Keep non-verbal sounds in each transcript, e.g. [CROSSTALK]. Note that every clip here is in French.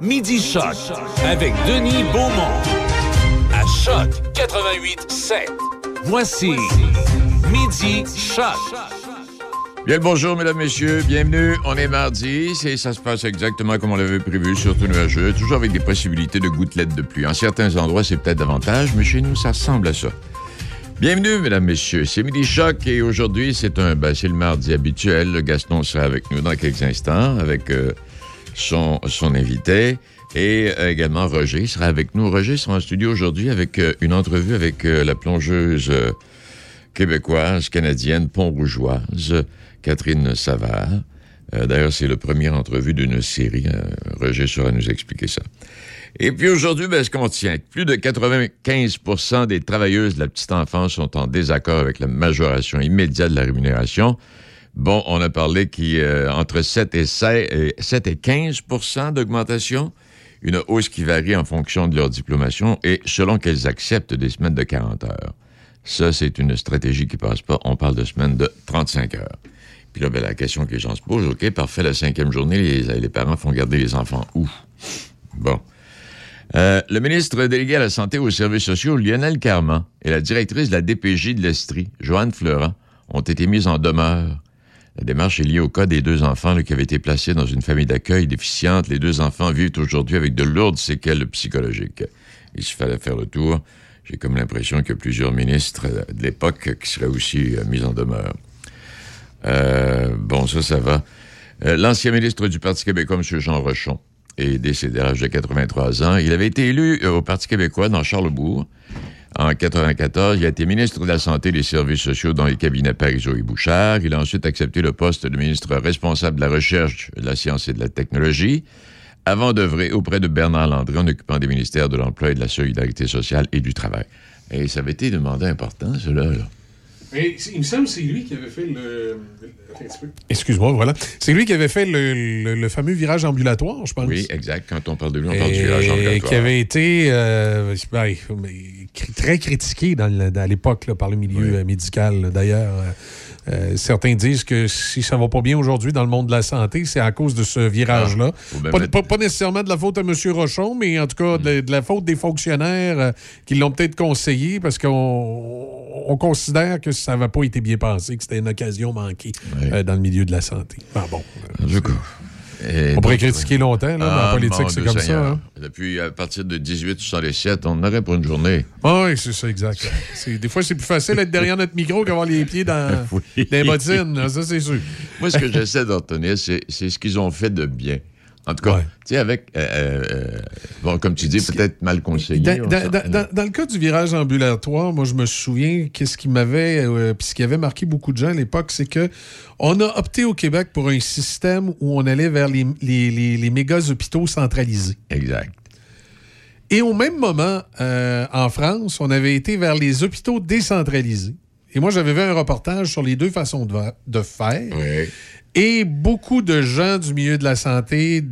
Midi Choc avec Denis Beaumont. À Choc 88 7. Voici Midi Choc. Bien le bonjour, mesdames, messieurs. Bienvenue. On est mardi. Et ça se passe exactement comme on l'avait prévu, surtout nuageux, toujours avec des possibilités de gouttelettes de pluie. En certains endroits, c'est peut-être davantage, mais chez nous, ça ressemble à ça. Bienvenue, mesdames, messieurs. C'est Midi Choc et aujourd'hui, c'est un, ben, c'est le mardi habituel. Gaston sera avec nous dans quelques instants avec euh, son, invité et également Roger sera avec nous. Roger sera en studio aujourd'hui avec euh, une entrevue avec euh, la plongeuse euh, québécoise, canadienne, pont-rougeoise, Catherine Savard. D'ailleurs, c'est le premier entrevue d'une série. Roger saura nous expliquer ça. Et puis aujourd'hui, ben, ce qu'on tient, plus de 95% des travailleuses de la petite enfance sont en désaccord avec la majoration immédiate de la rémunération. Bon, on a parlé qui euh, entre 7 et, 16, euh, 7 et 15% d'augmentation, une hausse qui varie en fonction de leur diplomation et selon qu'elles acceptent des semaines de 40 heures. Ça, c'est une stratégie qui passe pas. On parle de semaines de 35 heures. Puis là, ben, la question que les gens se posent, OK, parfait, la cinquième journée, les, parents font garder les enfants où? Bon. Euh, le ministre délégué à la Santé et aux services sociaux, Lionel Carman, et la directrice de la DPJ de l'Estrie, Joanne Florent, ont été mises en demeure. La démarche est liée au cas des deux enfants qui avaient été placés dans une famille d'accueil déficiente. Les deux enfants vivent aujourd'hui avec de lourdes séquelles psychologiques. Il se fallait faire le tour. J'ai comme l'impression a plusieurs ministres de l'époque qui seraient aussi euh, mis en demeure. Euh, bon, ça, ça va. Euh, L'ancien ministre du Parti québécois, M. Jean Rochon, est décédé à l'âge de 83 ans. Il avait été élu au Parti québécois dans Charlebourg en 94. Il a été ministre de la Santé et des Services sociaux dans les cabinets Parizeau et Bouchard. Il a ensuite accepté le poste de ministre responsable de la Recherche, de la Science et de la Technologie avant d'œuvrer auprès de Bernard Landry en occupant des ministères de l'Emploi et de la Solidarité sociale et du Travail. Et ça avait été un mandat important, cela. Là. Mais il me semble que c'est lui qui avait fait le. Excuse-moi, voilà. C'est lui qui avait fait le, le- le fameux virage ambulatoire, je pense. Oui, exact. Quand on parle de lui, on parle du Et village ambulatoire. qui avait été euh, ben, très critiqué dans dans l'époque là, par le milieu Oui. euh, médical. D'ailleurs, euh, certains disent que si ça va pas bien aujourd'hui dans le monde de la santé, c'est à cause de ce virage-là. Ah, pas, mettre- pas- pas nécessairement de la faute à M. Rochon, mais en tout cas de, de la faute des fonctionnaires euh, qui l'ont peut-être conseillé parce qu'on on considère que ça n'avait pas été bien pensé, que c'était une occasion manquée Oui. euh, dans le milieu de la santé. Ah bon. tout cas. Et on pourrait critiquer longtemps, là, mais Ah, en politique, c'est comme Seigneur. ça. hein. Depuis, à partir de 1867, on en aurait pour une journée. Ah oui, c'est ça, exact. Des fois, c'est plus facile d'être derrière notre micro qu'avoir les pieds dans, [LAUGHS] Oui. dans les bottines. Ça, c'est sûr. Moi, ce que j'essaie d'en c'est ce qu'ils ont fait de bien. En tout cas, Ouais. tu sais, avec, euh, euh, bon, comme tu dis, peut-être mal conseillé. Dans, le cas du virage ambulatoire, moi, je me souviens qu'est-ce qui m'avait, euh, puis ce qui avait marqué beaucoup de gens à l'époque, c'est que on a opté au Québec pour un système où on allait vers les, les, les, les méga hôpitaux centralisés. Exact. Et au même moment, en France, on avait été vers les hôpitaux décentralisés. Et moi, j'avais vu un reportage sur les deux façons de, faire. Oui. Et beaucoup de gens du milieu de la santé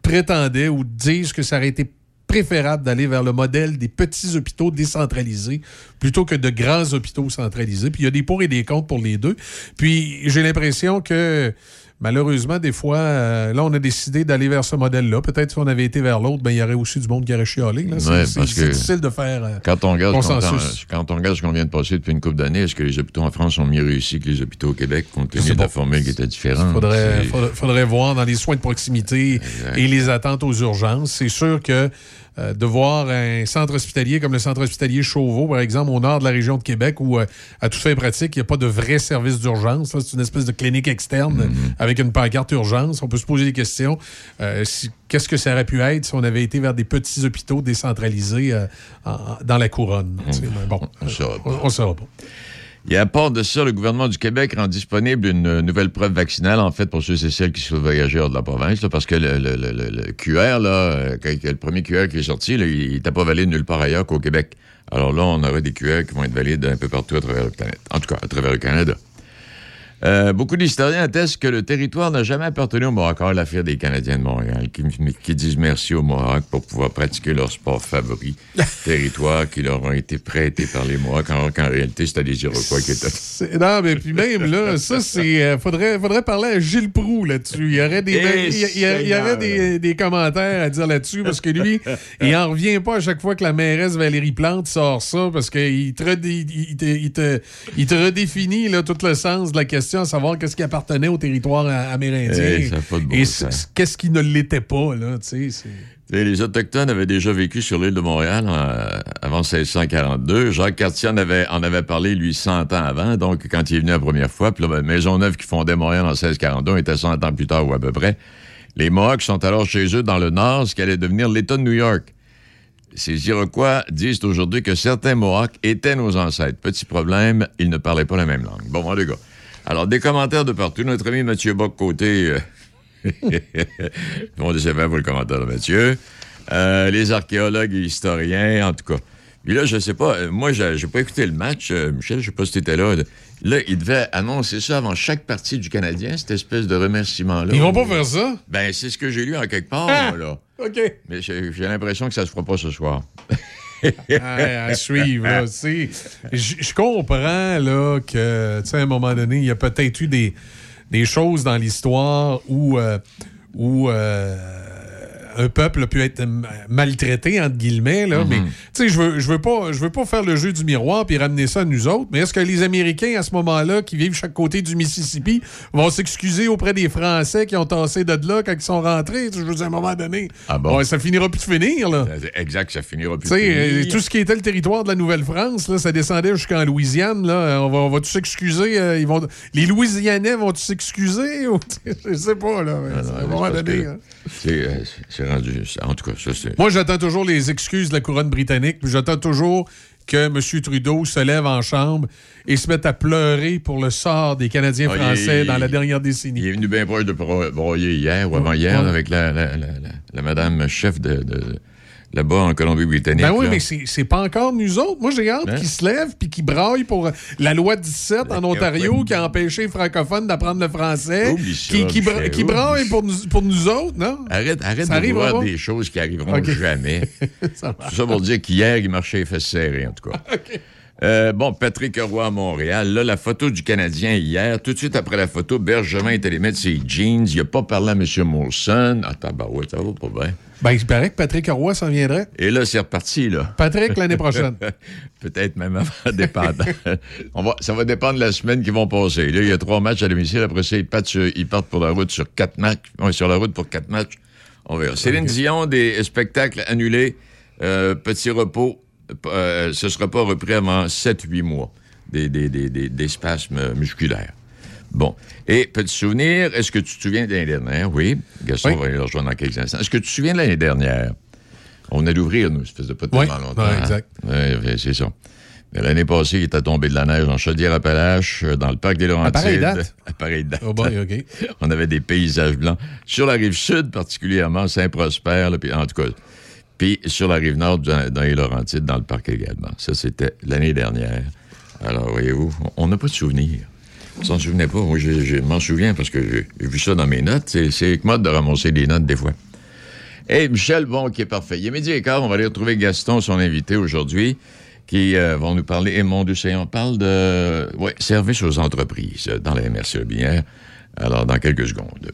prétendaient ou disent que ça aurait été préférable d'aller vers le modèle des petits hôpitaux décentralisés plutôt que de grands hôpitaux centralisés. Puis il y a des pour et des contre pour les deux. Puis j'ai l'impression que malheureusement, des fois, euh, là, on a décidé d'aller vers ce modèle-là. Peut-être si on avait été vers l'autre, ben, il y aurait aussi du monde qui aurait chialé. là. C'est Ouais, c'est- parce c'est que- difficile de faire... euh, Quand on regarde ce qu'on- Consensus. quand on regarde ce qu'on vient de passer depuis une couple d'années, est-ce que les hôpitaux en France ont mieux réussi que les hôpitaux au Québec, compte tenu de la pas. formule qui était différente? faudrait, C'est- faudrait, faudrait voir dans les soins de proximité Exact. et les attentes aux urgences. C'est sûr que euh, de voir un centre hospitalier comme le centre hospitalier Chauveau, par exemple, au nord de la région de Québec, où, euh, à toute fin pratique, il n'y a pas de vrai service d'urgence. C'est une espèce de clinique externe Mm-hmm. avec une pancarte urgence. On peut se poser des questions. Euh, si- Qu'est-ce que ça aurait pu être si on avait été vers des petits hôpitaux décentralisés en- dans la couronne? Mais Bon. On saura pas. on ne saura pas. Et à part de ça, le gouvernement du Québec rend disponible une euh, nouvelle preuve vaccinale, en fait, pour ceux et celles qui souhaitent voyager hors de la province, parce que le, le- le- le- le QR, euh, le premier QR qui est sorti, il n'était pas valide nulle part ailleurs qu'au Québec. Alors là, on aurait des QR qui vont être valides un peu partout à travers la planète. En tout cas, à travers le Canada. Euh, beaucoup d'historiens attestent que le territoire n'a jamais appartenu aux Mohawks. l'affaire des Canadiens de Montréal, qui, qui disent merci aux Mohawks pour pouvoir pratiquer leur sport favori, [LAUGHS] territoire qui leur ont été prêté par les Mohawks, alors qu'en réalité, c'était les Iroquois qui étaient... [LAUGHS] Non, mais puis même là, ça, c'est. euh, faudrait, faudrait parler à Gilles Proux là-dessus. Il y aurait des, Eh, il y, a- il aurait des, des commentaires à dire là-dessus parce que lui, [LAUGHS] il en revient pas à chaque fois que la mairesse Valérie Plante sort ça parce qu'il te, il te, il te, il te redéfinit là, tout le sens de la question à savoir qu'est-ce qui appartenait au territoire a- amérindien bon et qu'est-ce qui ne l'était pas. Là, tu sais, c'est- Et les Autochtones avaient déjà vécu sur l'île de Montréal euh, avant 1642. Jacques Cartier en avait, en avait parlé, lui, 100 ans avant, donc quand il est venu la première fois. Puis là, ben, Maisonneuve qui fondait Montréal en 1642 était 100 ans plus tard ou à peu près. Les Mohawks sont alors chez eux dans le nord, ce qui allait devenir l'État de New York. Ces Iroquois disent aujourd'hui que certains Mohawks étaient nos ancêtres. Petit problème, ils ne parlaient pas la même langue. Bon, bon, les gars. Alors, des commentaires de partout. Notre ami Mathieu Bock-Côté... euh, [LAUGHS] on décevait pour le commentaire de Mathieu. Euh, les archéologues et historiens, en tout cas. Puis là, je sais pas, euh, moi, j'ai pas écouté le match. euh, Michel, je sais pas si t'étais là. Là, il devait annoncer ça avant chaque partie du Canadien, cette espèce de remerciement-là. Ils vont pas faire ça? Ben, c'est ce que j'ai lu en quelque part, Ah! moi, là. OK. Mais j'ai j'ai l'impression que ça se fera pas ce soir. [LAUGHS] à, suivre. Je comprends là, que, à un moment donné, il y a peut-être eu des, des choses dans l'histoire où, euh, euh, un peuple a pu être maltraité, entre guillemets. Là, Mais tu sais, je veux, je veux pas, je veux pas faire le jeu du miroir puis ramener ça à nous autres. Mais est-ce que les Américains, à ce moment-là, qui vivent chaque côté du Mississippi, vont s'excuser auprès des Français qui ont tassé de là quand ils sont rentrés? Je veux dire, à un moment donné, Ah bon? ça finira plus de finir. Là. Exact, ça finira plus. Tu sais, euh, finir. tout ce qui était le territoire de la Nouvelle-France, là, ça descendait jusqu'en Louisiane. Là. On va, on va tous s'excuser. euh, ils vont, les Louisianais vont-ils s'excuser? [LAUGHS] Je sais pas. Là, mais Ah non, à un moment donné, hein. Euh, c'est rendu. En tout cas, ça, c'est. Moi, j'attends toujours les excuses de la couronne britannique. puis J'attends toujours que M. Trudeau se lève en chambre et se mette à pleurer pour le sort des Canadiens Ah, il- français dans la il- dernière Il décennie. est venu bien proche de bro- broyer hier ou avant-hier Ouais. avec la, la, la, la- la madame chef de, de- là-bas en Colombie-Britannique. Ben oui, là. mais c'est c'est pas encore nous autres. Moi, j'ai hâte Hein? qu'ils se lèvent puis qu'ils braillent pour la loi 17 en Ontario qui a empêché les francophones d'apprendre le français. Qui, qui, bra- qui braille pour nous, pour nous autres, non? Arrête, arrête Ça de pas? des choses qui arriveront jamais. [LAUGHS] Ça ça pour dire qu'hier, il marchait les fesses serrées, en tout cas. [LAUGHS] Euh, bon, Patrick Roy à Montréal. Là, la photo du Canadien hier. Tout de suite après la photo, Bergevin est allé mettre ses jeans. Il a pas parlé à M. Molson. Ah, tabarouette, ça va pas bien. Ben, il paraît que Patrick Roy s'en viendrait. Et là, c'est reparti, là. Patrick, l'année prochaine. [LAUGHS] Peut-être même avant [LAUGHS] dépendant. On va, ça va dépendre de la semaine qui vont passer. Là, il y a trois matchs à domicile. Après ça, ils partent, sur- ils partent pour la route sur quatre matchs. Ouais, sur la route pour quatre matchs. On verra. Céline Dion, des spectacles annulés. Euh, petit repos. Euh, ce ne sera pas repris avant 7-8 mois. Des, des, des, des, des spasmes musculaires. Bon. Et petit souvenir, est-ce que tu te souviens de l'année dernière? Oui. Gaston Oui. va le rejoindre dans quelques instants. Est-ce que tu te souviens de l'année dernière? On venait d'ouvrir, nous, ça faisait pas tellement Oui. longtemps. Ouais, hein? exact. Ouais, c'est ça. Mais L'année passée, il était tombé de la neige en Chaudière-Appalaches, euh, dans le parc des Laurentides. À pareille date? [LAUGHS] À pareille date. Oh boy. [LAUGHS] On avait des paysages blancs. Sur la rive sud, particulièrement, Saint-Prosper, puis en tout cas. Puis sur la rive nord, dans, les Laurentides, dans le parc également. Ça, c'était l'année dernière. Alors, voyez-vous, on n'a pas de souvenirs. On s'en souvenait pas. Moi, je, m'en souviens parce que j'ai vu ça dans mes notes. C'est- mode de ramasser des notes des fois. Hey, Michel, bon, qui est parfait. Il est midi et quart. On va aller retrouver Gaston, son invité aujourd'hui, qui euh, vont nous parler. Et mon on parle de ouais, service aux entreprises dans la MRC Binière. Alors, dans quelques secondes.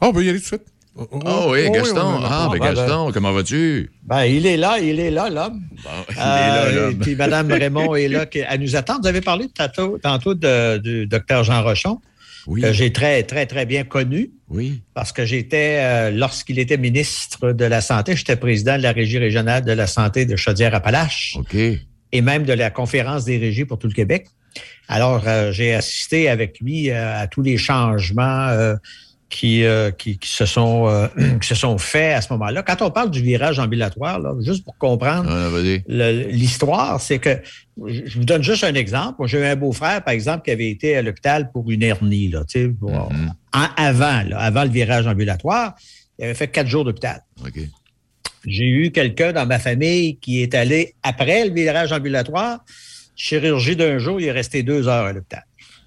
Oh, on peut y aller tout de suite. Oh, oh, oui, Gaston. on a- ah, ben ben, Gaston, comment vas-tu? Ben, il est là, il est là, l'homme. Bon, il est là, Euh, l'homme. et puis Mme [LAUGHS] Raymond est là, qui- elle nous attend. Vous avez parlé tantôt, tantôt de- du docteur Jean Rochon, Oui, que j'ai très, très, très bien connu oui. parce que j'étais, euh, lorsqu'il était ministre de la Santé, j'étais président de la Régie régionale de la santé de Chaudière-Appalaches OK. et même de la conférence des régies pour tout le Québec. Alors, euh, j'ai assisté avec lui à tous les changements qui, euh, qui, qui se sont, euh, [CLEARS THROAT] qui se sont faits à ce moment-là. Quand on parle du virage ambulatoire, là, juste pour comprendre, Ah, l'histoire, c'est que je vous donne juste un exemple. Moi, J'ai eu un beau-frère, par exemple, qui avait été à l'hôpital pour une hernie, là, bon, Mhm. en- avant, là, avant le virage ambulatoire. Il avait fait quatre jours d'hôpital. OK. J'ai eu quelqu'un dans ma famille qui est allé après le virage ambulatoire, chirurgie d'un jour, il est resté deux heures à l'hôpital.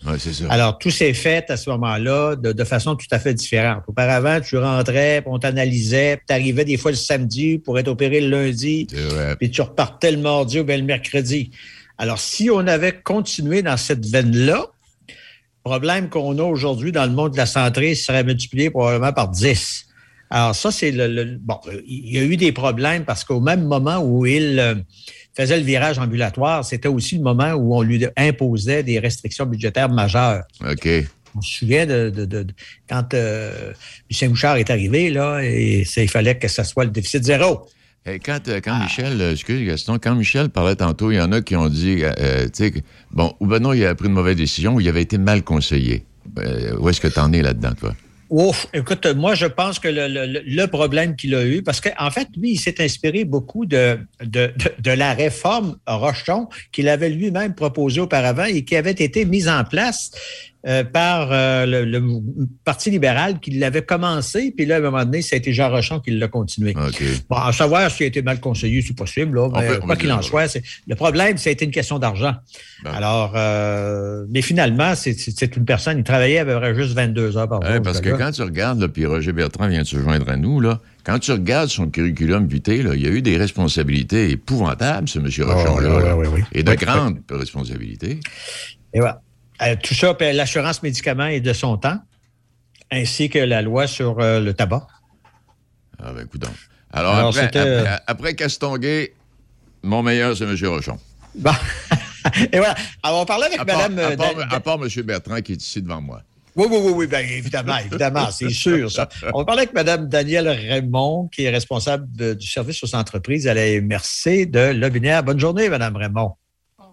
Ouais, c'est ça. Alors, tout s'est fait à ce moment-là de, de façon tout à fait différente. Auparavant, tu rentrais, puis on t'analysait, puis tu arrivais des fois le samedi pour être opéré le lundi, puis tu repartais le mardi ou bien le mercredi. Alors, si on avait continué dans cette veine-là, le problème qu'on a aujourd'hui dans le monde de la santé serait multiplié probablement par 10. Alors, ça, c'est le, le- Bon, il y a eu des problèmes parce qu'au même moment où il euh, faisait le virage ambulatoire, c'était aussi le moment où on lui imposait des restrictions budgétaires majeures. OK. On se souvient de, de- de- de- quand euh, Lucien Bouchard est arrivé, là, et il fallait que ça soit le déficit zéro. Hey, quand euh, Ah. Michel, euh, excuse Gaston, quand Michel parlait tantôt, il y en a qui ont dit, euh, tu sais, bon, ou ben non, il a pris une mauvaise décision ou il avait été mal conseillé. Euh, où est-ce que t'en es là-dedans, toi? Ouf, écoute, moi, je pense que le, problème qu'il a eu, parce qu'en fait, lui, il s'est inspiré beaucoup de- de la réforme Rochon qu'il avait lui-même proposée auparavant et qui avait été mise en place euh, par euh, le, le Parti libéral qui l'avait commencé, puis là, à un moment donné, ça a été Jean Rochon qui l'a continué. OK. Bon, à savoir s'il a été mal conseillé, c'est possible, là, mais quoi qu'il en soit, c'est- le problème, ça a été une question d'argent. Bon. Alors, euh, mais finalement, c'est- une personne, il travaillait à peu près juste 22 heures par jour. Parce ce que quand tu regardes, là, puis Roger Bertrand vient de se joindre à nous, là, quand tu regardes son curriculum vitae, là, il y a eu des responsabilités épouvantables, ce monsieur Ah, Rochon-là. Et de grandes responsabilités. Et voilà. Euh, tout ça, puis l'assurance médicaments est de son temps, ainsi que la loi sur euh, le tabac. Ah, ben, écoute donc. Alors, Alors, après, après, euh, après Castonguay, mon meilleur, c'est monsieur Rochon. Bon. [LAUGHS] Et voilà. Alors, on parlait avec À part, Madame. à part- Dan- à part monsieur Bertrand qui est ici devant moi. Oui, oui, oui, oui, bien évidemment, évidemment, c'est [LAUGHS] sûr, ça. On parlait avec Mme Danielle Raymond, qui est responsable de- du service aux entreprises à la MRC de Lobinière. Bonne journée, Mme Raymond.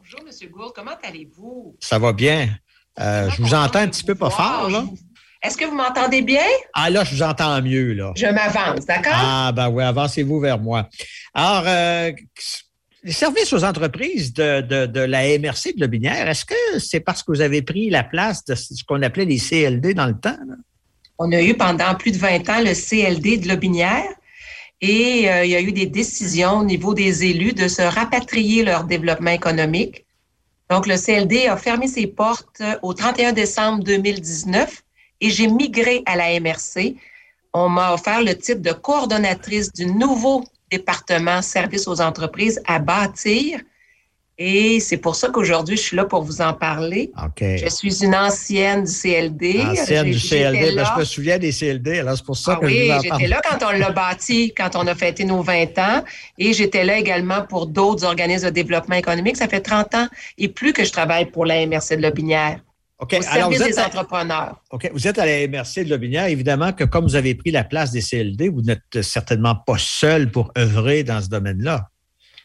Bonjour, M. Gould. Comment allez-vous? Ça va bien? Euh, je vous entends un petit peu pas fort, là. Est-ce que vous m'entendez bien? Ah, là, je vous entends mieux, là. Je m'avance, d'accord? Ah, ben oui, avancez-vous vers moi. Alors, euh, les services aux entreprises de, de, de la MRC de Lobinière, est-ce que c'est parce que vous avez pris la place de ce qu'on appelait les CLD dans le temps? là? On a eu pendant plus de 20 ans le CLD de Lobinière et euh, il y a eu des décisions au niveau des élus de se rapatrier leur développement économique. Donc, le CLD a fermé ses portes euh, au 31 décembre 2019 et j'ai migré à la MRC. On m'a offert le titre de coordonnatrice du nouveau département services aux entreprises à bâtir. Et c'est pour ça qu'aujourd'hui, je suis là pour vous en parler. Je suis une ancienne du CLD. Ancienne du j'étais CLD. Ben, je me souviens des CLD, alors c'est pour ça Ah que je vous en j'étais parle. là quand on l'a bâti, quand on a fêté nos 20 ans, et j'étais là également pour d'autres organismes de développement économique. Ça fait 30 ans et plus que je travaille pour la MRC de Lobinière, OK. au Alors, des à, entrepreneurs. OK. Vous êtes à la MRC de Lobinière. Évidemment que comme vous avez pris la place des CLD, vous n'êtes certainement pas seul pour œuvrer dans ce domaine-là.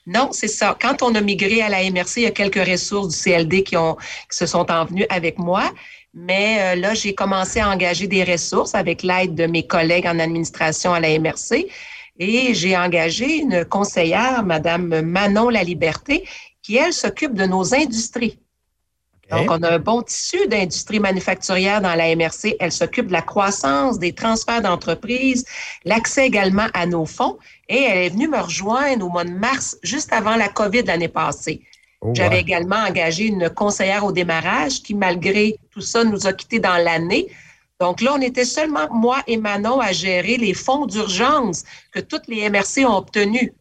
Non, c'est ça. Quand on a migré à la MRC, il y a quelques ressources du CLD qui, ont, qui se sont envenues avec moi. Mais euh, là, j'ai commencé à engager des ressources avec l'aide de mes collègues en administration à la MRC. Et j'ai engagé une conseillère, Madame Manon Laliberté, qui, elle, s'occupe de nos industries. OK? Donc, on a un bon tissu d'industrie manufacturière dans la MRC. Elle s'occupe de la croissance, des transferts d'entreprises, l'accès également à nos fonds. Et elle est venue me rejoindre au mois de mars, juste avant la COVID l'année passée. Oh, J'avais ouais. également engagé une conseillère au démarrage qui, malgré tout ça, nous a quittés dans l'année. Donc là, on était seulement moi et Manon à gérer les fonds d'urgence que toutes les MRC ont obtenus.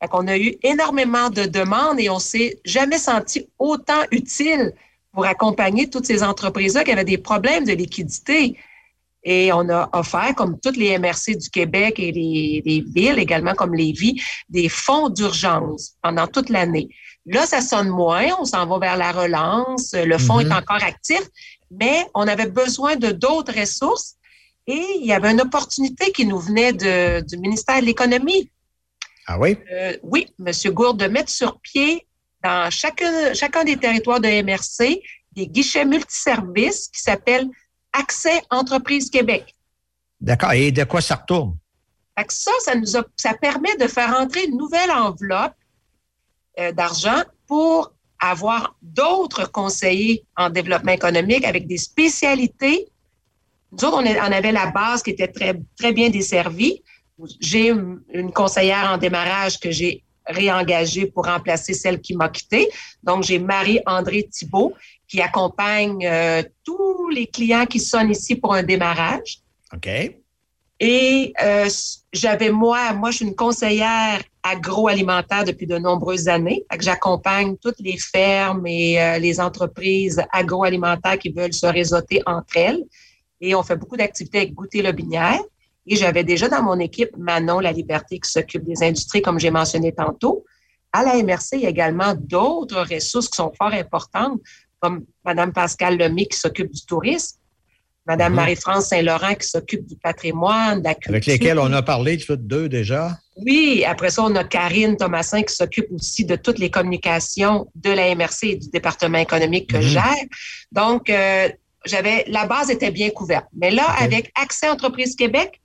Fait qu'on a eu énormément de demandes et on s'est jamais senti autant utile pour accompagner toutes ces entreprises-là qui avaient des problèmes de liquidité. Et on a offert, comme toutes les MRC du Québec et les, les villes, également comme les vies, des fonds d'urgence pendant toute l'année. Là, ça sonne moins, on s'en va vers la relance, le fonds Mhm. est encore actif, mais on avait besoin de d'autres ressources et il y avait une opportunité qui nous venait de- du ministère de l'Économie. Ah oui? Euh, oui, M. Gourde, de mettre sur pied dans chacun, chacun des territoires de MRC des guichets multiservices qui s'appellent Accès Entreprise Québec. D'accord. Et de quoi ça retourne? Ça, ça nous a, ça permet de faire entrer une nouvelle enveloppe euh, d'argent pour avoir d'autres conseillers en développement économique avec des spécialités. Nous autres, on, avait la base qui était très, très bien desservie. J'ai une, une conseillère en démarrage que j'ai réengagée pour remplacer celle qui m'a quittée. Donc, j'ai Marie-André Thibault qui accompagne euh, tous les clients qui sonnent ici pour un démarrage. OK. Et euh, j'avais moi, moi je suis une conseillère agroalimentaire depuis de nombreuses années. J'accompagne toutes les fermes et euh, les entreprises agroalimentaires qui veulent se réseauter entre elles. Et on fait beaucoup d'activités avec Goûter le Binière. Et j'avais déjà dans mon équipe Manon La Liberté qui s'occupe des industries, comme j'ai mentionné tantôt. À la MRC, il y a également d'autres ressources qui sont fort importantes, comme Mme Pascal Lemay qui s'occupe du tourisme, Mme Mhm. Marie-France Saint-Laurent qui s'occupe du patrimoine, de la culture. Avec lesquels on a parlé toutes deux déjà. Oui, après ça, on a Karine Thomasin qui s'occupe aussi de toutes les communications de la MRC et du département économique que Mhm. je gère. Donc, euh, j'avais la base était bien couverte. Mais là, avec Accès Entreprise Québec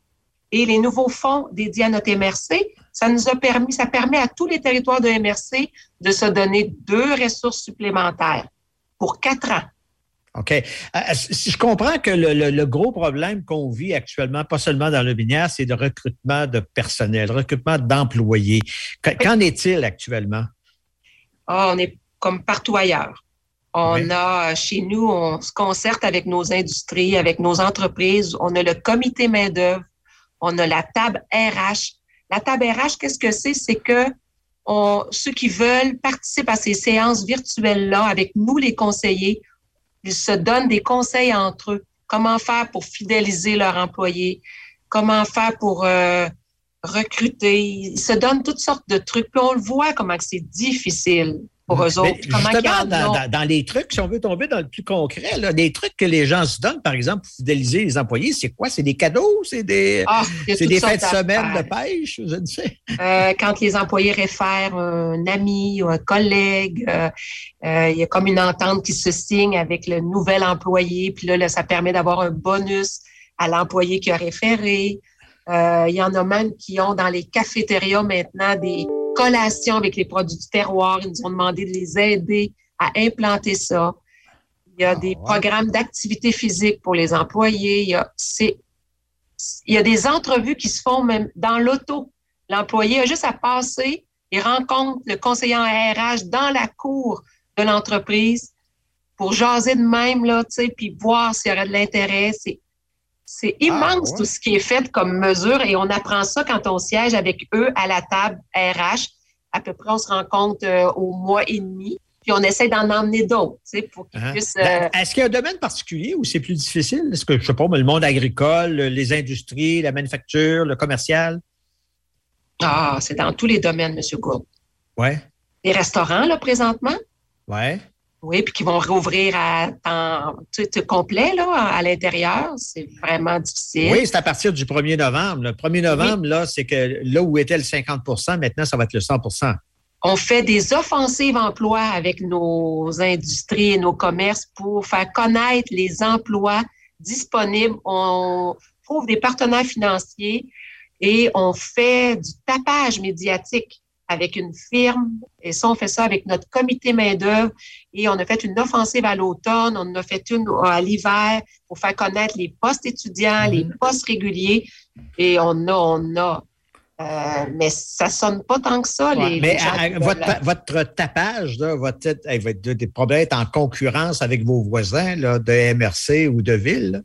et les nouveaux fonds dédiés à notre MRC, ça nous a permis, ça permet à tous les territoires de MRC de se donner deux ressources supplémentaires pour quatre ans. OK. Euh, je comprends que le, le- le gros problème qu'on vit actuellement, pas seulement dans le binière, c'est le recrutement de personnel, le recrutement d'employés. Qu- Qu'en est-il actuellement? Ah, on est comme partout ailleurs. On Oui. a, chez nous, on se concerte avec nos industries, avec nos entreprises. On a le comité main-d'œuvre. On a la table RH. La table RH, qu'est-ce que c'est? C'est que ceux qui veulent participent à ces séances virtuelles-là avec nous, les conseillers. Ils se donnent des conseils entre eux. Comment faire pour fidéliser leurs employés? Comment faire pour euh, recruter? Ils se donnent toutes sortes de trucs. Puis on le voit comment c'est difficile pour eux autres. Justement, en dans, ont? dans- dans les trucs, si on veut tomber dans le plus concret, là, des trucs que les gens se donnent, par exemple, pour fidéliser les employés, c'est quoi? C'est des cadeaux? C'est des, Ah, c'est des fêtes de semaine de d'affaires. pêche? Je ne sais. Euh, quand les employés réfèrent un ami ou un collègue, euh, euh, il y a comme une entente qui se signe avec le nouvel employé, puis là, là, ça permet d'avoir un bonus à l'employé qui a référé. Il y en a même qui ont dans les cafétérias maintenant des collations avec les produits du terroir. Ils nous ont demandé de les aider à implanter ça. Il y a Ah, des ouais. programmes d'activité physique pour les employés. Il y a, c'est, il y a des entrevues qui se font même dans l'auto. L'employé a juste à passer et rencontre le conseiller en RH dans la cour de l'entreprise pour jaser de même, là, tu sais, puis voir s'il y aurait de l'intérêt. C'est, c'est immense ouais. tout ce qui est fait comme mesure et on apprend ça quand on siège avec eux à la table RH. À peu près, on se rencontre euh, au mois et demi, puis on essaie d'en emmener d'autres, tu sais, pour qu'ils Hein? puissent. Ben, euh, Est-ce qu'il y a un domaine particulier où c'est plus difficile? Est-ce que, je sais pas, mais le monde agricole, les industries, la manufacture, le commercial? Ah, c'est dans tous les domaines, M. Gould. Ouais, Les restaurants, là, présentement, ouais. Oui, puis qui vont rouvrir à temps sais, complet, là, à l'intérieur. C'est vraiment difficile. Oui, c'est à partir du 1er novembre. Le 1er novembre, là, c'est que là où était le 50% maintenant, ça va être le 100% On fait des offensives emplois avec nos industries et nos commerces pour faire connaître les emplois disponibles. On trouve des partenaires financiers et on fait du tapage médiatique avec une firme. Et ça, on fait ça avec notre comité main-d'œuvre. Et on a fait une offensive à l'automne, on en a fait une à l'hiver pour faire connaître les postes étudiants, les postes réguliers. Et on a, on a. Euh, mais ça sonne pas tant que ça. Ouais, les, mais les gens à- à- qui votre, votre tapage là, être des problèmes en concurrence avec vos voisins là, de MRC ou de ville. là.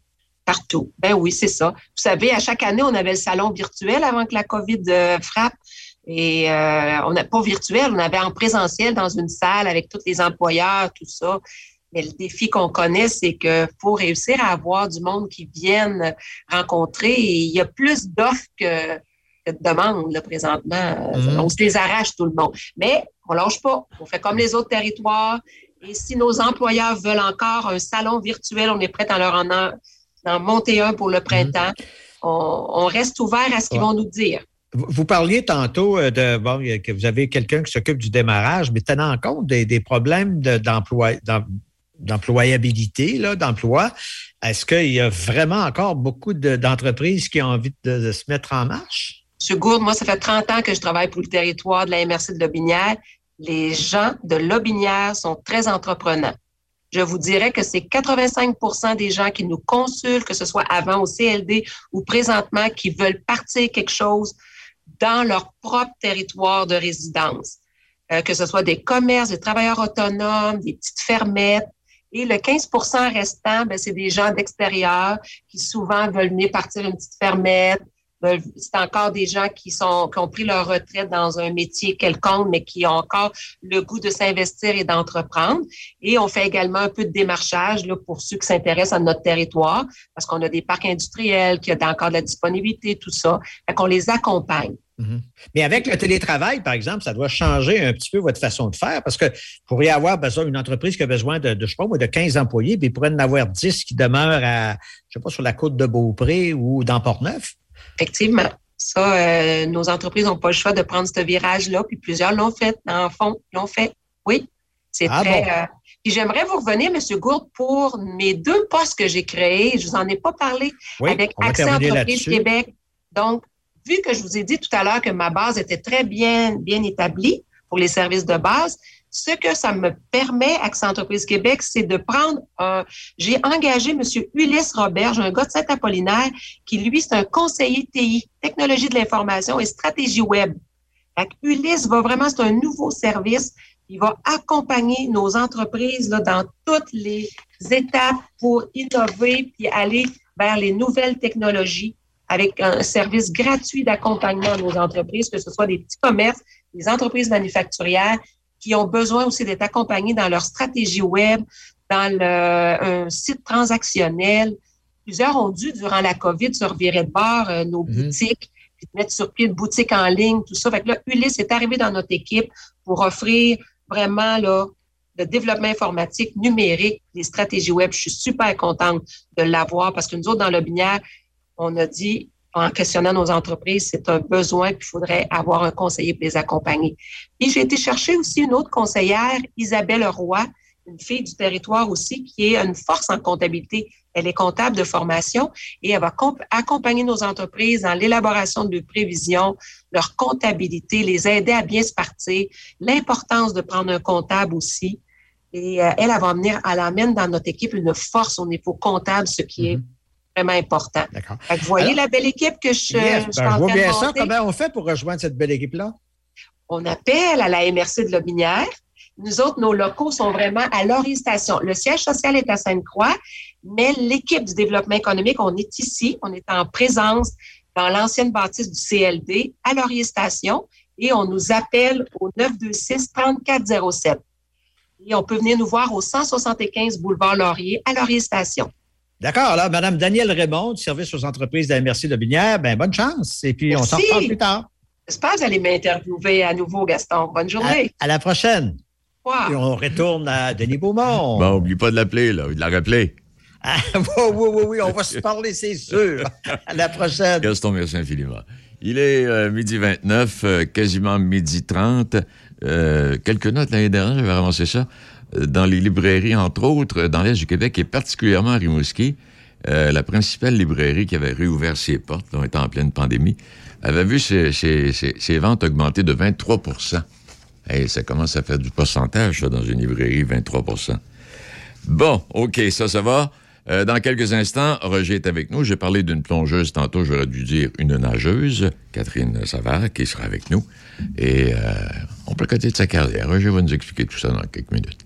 Partout. Ben oui, c'est ça. Vous savez, à chaque année, on avait le salon virtuel avant que la COVID euh, frappe. Et euh, on n'a pas virtuel, on avait en présentiel dans une salle avec tous les employeurs, tout ça. Mais le défi qu'on connaît, c'est que pour réussir à avoir du monde qui vienne rencontrer, il y a plus d'offres que, que de demandes là, présentement. Mhm. On se les arrache tout le monde. Mais on lâche pas. On fait comme les autres territoires. Et si nos employeurs veulent encore un salon virtuel, on est prêt à leur en, en monter un pour le printemps. On, on reste ouvert à ce qu'ils Ouais. vont nous dire. Vous parliez tantôt euh, de que vous avez quelqu'un qui s'occupe du démarrage, mais tenant compte des, problèmes d'employabilité, d'emploi, est-ce qu'il y a vraiment encore beaucoup de- d'entreprises qui ont envie de, se mettre en marche? Monsieur Gourde, moi, ça fait 30 ans que je travaille pour le territoire de la MRC de Lobinière. Les gens de Lobinière sont très entreprenants. Je vous dirais que c'est 85% des gens qui nous consultent, que ce soit avant au CLD ou présentement, qui veulent partir quelque chose, dans leur propre territoire de résidence, euh, que ce soit des commerces, des travailleurs autonomes, des petites fermettes. Et le 15% restant, ben, c'est des gens d'extérieur qui souvent veulent venir partir une petite fermette, c'est encore des gens qui ont pris leur retraite dans un métier quelconque, mais qui ont encore le goût de s'investir et d'entreprendre. Et on fait également un peu de démarchage pour ceux qui s'intéressent à notre territoire, parce qu'on a des parcs industriels, qu'il y a encore de la disponibilité, tout ça. Fait qu'on les accompagne. Mm-hmm. Mais avec le télétravail, par exemple, ça doit changer un petit peu votre façon de faire parce que vous pourriez avoir besoin, une entreprise qui a besoin de, de de 15 employés, puis il pourrait en avoir 10 qui demeurent à, je sais pas, sur la côte de Beaupré ou dans Port-Neuf. Effectivement. Ça, euh, nos entreprises n'ont pas le choix de prendre ce virage-là, puis plusieurs l'ont fait, en fond, l'ont fait. Oui, c'est ah très. Euh, puis j'aimerais vous revenir, M. Gourde, pour mes deux postes que j'ai créés. Je vous en ai pas parlé avec Accès Entreprise Québec. Donc, vu que je vous ai dit tout à l'heure que ma base était très bien, bien établie pour les services de base, ce que ça me permet, Accès Entreprise Québec, c'est de prendre. J'ai engagé M. Ulysse Robert, un gars de Saint-Apollinaire, qui, lui, c'est un conseiller TI, technologie de l'information et stratégie web. Ulysse va vraiment, c'est un nouveau service. Il va accompagner nos entreprises dans toutes les étapes pour innover puis aller vers les nouvelles technologies avec un service gratuit d'accompagnement à nos entreprises, que ce soit des petits commerces, des entreprises manufacturières, qui ont besoin aussi d'être accompagnés dans leur stratégie web, dans le, un site transactionnel. Plusieurs ont dû, durant la COVID, se revirer de bord euh, nos mhm. boutiques, puis mettre sur pied une boutique en ligne, tout ça. Fait que là, Ulysse est arrivé dans notre équipe pour offrir vraiment là, le développement informatique numérique, les stratégies web. Je suis super contente de l'avoir parce que nous autres, dans le binaire, on a dit en questionnant nos entreprises, c'est un besoin, qu'il faudrait avoir un conseiller pour les accompagner. Et j'ai été chercher aussi une autre conseillère, Isabelle Roy, une fille du territoire aussi, qui est une force en comptabilité. Elle est comptable de formation et elle va accompagner nos entreprises dans l'élaboration de prévisions, leur comptabilité, les aider à bien se partir, l'importance de prendre un comptable aussi. Et euh, elle, elle va amener, elle amène dans notre équipe une force au niveau comptable, ce qui est mm-hmm vraiment important. D'accord. Vous voyez la belle équipe que je, yes, je, ben, je vois bien ça. Comment on fait pour rejoindre cette belle équipe-là? On appelle à la MRC de Lobinière. Nous autres, nos locaux sont vraiment à Laurier Station. Le siège social est à Sainte-Croix, mais l'équipe du développement économique, on est ici, on est en présence dans l'ancienne bâtisse du CLD à Laurier Station et on nous appelle au 926-3407. Et on peut venir nous voir au 175 boulevard Laurier à Laurier Station. D'accord. Alors, Mme Danielle Raymond, du service aux entreprises de la Merci de Binière, ben, bonne chance. Et puis, on s'en reparle plus tard. J'espère que vous allez m'interviewer à nouveau, Gaston. Bonne journée. À, la prochaine. Et on retourne à Denis Beaumont. Bon, oublie pas de l'appeler, là, de la rappeler. Ah, [LAUGHS] oui, oui, oui, oui, on va se parler, c'est sûr. À la prochaine. Gaston, merci infiniment. Il est euh, midi 29, euh, quasiment midi 30. Euh, quelques notes l'année dernière, j'avais avancé ça dans les librairies, entre autres, dans l'Est du Québec et particulièrement à Rimouski. Euh, la principale librairie qui avait réouvert ses portes, on était en pleine pandémie, avait vu ses, ventes augmenter de 23% Et ça commence à faire du pourcentage, ça, dans une librairie, 23% Bon, OK, ça, ça va. Euh, dans quelques instants, Roger est avec nous. J'ai parlé d'une plongeuse tantôt, j'aurais dû dire une nageuse, Catherine Savard, qui sera avec nous. Et euh, on peut côté de sa carrière. Roger va nous expliquer tout ça dans quelques minutes.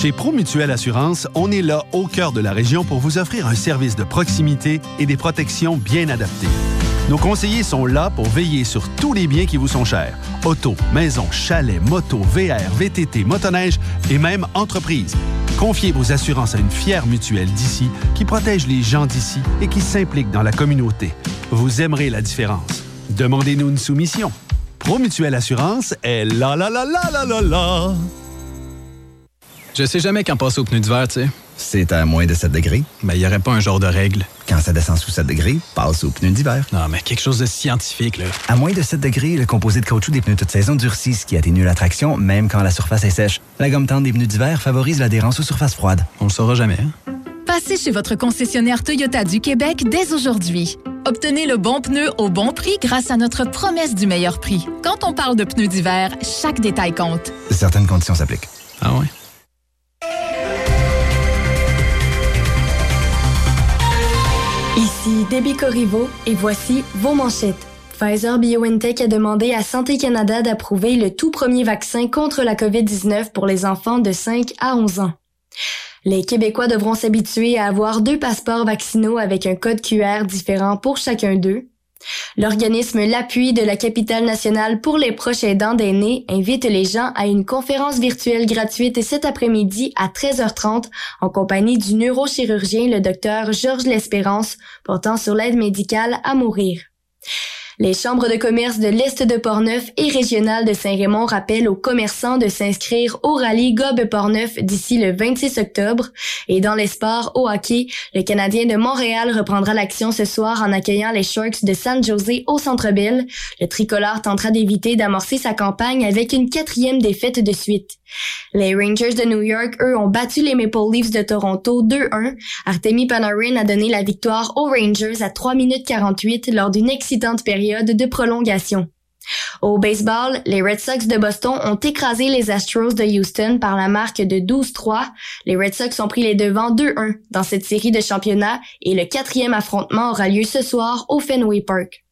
Chez Promutuelle Assurance, on est là au cœur de la région pour vous offrir un service de proximité et des protections bien adaptées. Nos conseillers sont là pour veiller sur tous les biens qui vous sont chers. Auto, maison, chalet, moto, VR, VTT, motoneige et même entreprise. Confiez vos assurances à une fière mutuelle d'ici qui protège les gens d'ici et qui s'implique dans la communauté. Vous aimerez la différence. Demandez-nous une soumission. Promutuelle Assurance est la la la la la la la. Je sais jamais quand passer au pneu d'hiver, tu sais. C'est à moins de 7 degrés. Mais il n'y aurait pas un genre de règle Quand ça descend sous 7 degrés, passe aux pneus d'hiver. Non, mais quelque chose de scientifique, là. À moins de 7 degrés, le composé de caoutchouc des pneus toute saison durcit, ce qui atténue la traction, même quand la surface est sèche. La gomme tendre des pneus d'hiver favorise l'adhérence aux surfaces froides. On le saura jamais, hein? Passez chez votre concessionnaire Toyota du Québec dès aujourd'hui. Obtenez le bon pneu au bon prix grâce à notre promesse du meilleur prix. Quand on parle de pneus d'hiver, chaque détail compte. Certaines conditions s'appliquent. Ah ouais? Ici Debbie Corriveau et voici vos manchettes. Pfizer BioNTech a demandé à Santé Canada d'approuver le tout premier vaccin contre la COVID-19 pour les enfants de 5 à 11 ans. Les Québécois devront s'habituer à avoir deux passeports vaccinaux avec un code QR différent pour chacun d'eux. L'organisme L'appui de la capitale nationale pour les proches aidants d'aînés invite les gens à une conférence virtuelle gratuite cet après-midi à 13h30 en compagnie du neurochirurgien le docteur Georges L'Espérance portant sur l'aide médicale à mourir. Les chambres de commerce de l'Est de Portneuf et régionales de Saint-Raymond rappellent aux commerçants de s'inscrire au rallye Gobe Portneuf d'ici le 26 octobre. Et dans les sports, au hockey, le Canadien de Montréal reprendra l'action ce soir en accueillant les Sharks de San Jose au Centre Bell. Le tricolore tentera d'éviter d'amorcer sa campagne avec une quatrième défaite de suite. Les Rangers de New York, eux, ont battu les Maple Leafs de Toronto 2-1. Artemi Panarin a donné la victoire aux Rangers à 3 minutes 48 lors d'une excitante période de prolongation. Au baseball, les Red Sox de Boston ont écrasé les Astros de Houston par la marque de 12-3. Les Red Sox ont pris les devants 2-1 dans cette série de championnats et le quatrième affrontement aura lieu ce soir au Fenway Park.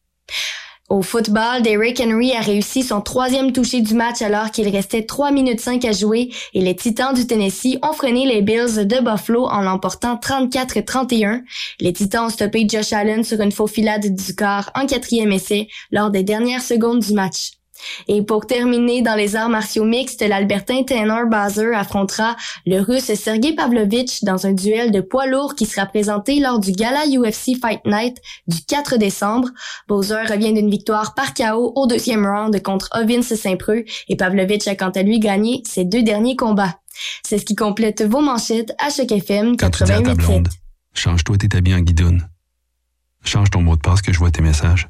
Au football, Derrick Henry a réussi son troisième touché du match alors qu'il restait 3 minutes 5 à jouer et les Titans du Tennessee ont freiné les Bills de Buffalo en l'emportant 34-31. Les Titans ont stoppé Josh Allen sur une faux filade du corps en quatrième essai lors des dernières secondes du match. Et pour terminer, dans les arts martiaux mixtes, l'Albertain Tanner Bowser affrontera le Russe Sergei Pavlovich dans un duel de poids lourd qui sera présenté lors du gala UFC Fight Night du 4 décembre. Bowser revient d'une victoire par KO au deuxième round contre Ovins Saint-Preux et Pavlovich a quant à lui gagné ses deux derniers combats. C'est ce qui complète vos manchettes à chaque FM Quand tu dis à ta blonde, 88.7. change-toi tes habits en guidoune. Change ton mot de passe que je vois tes messages.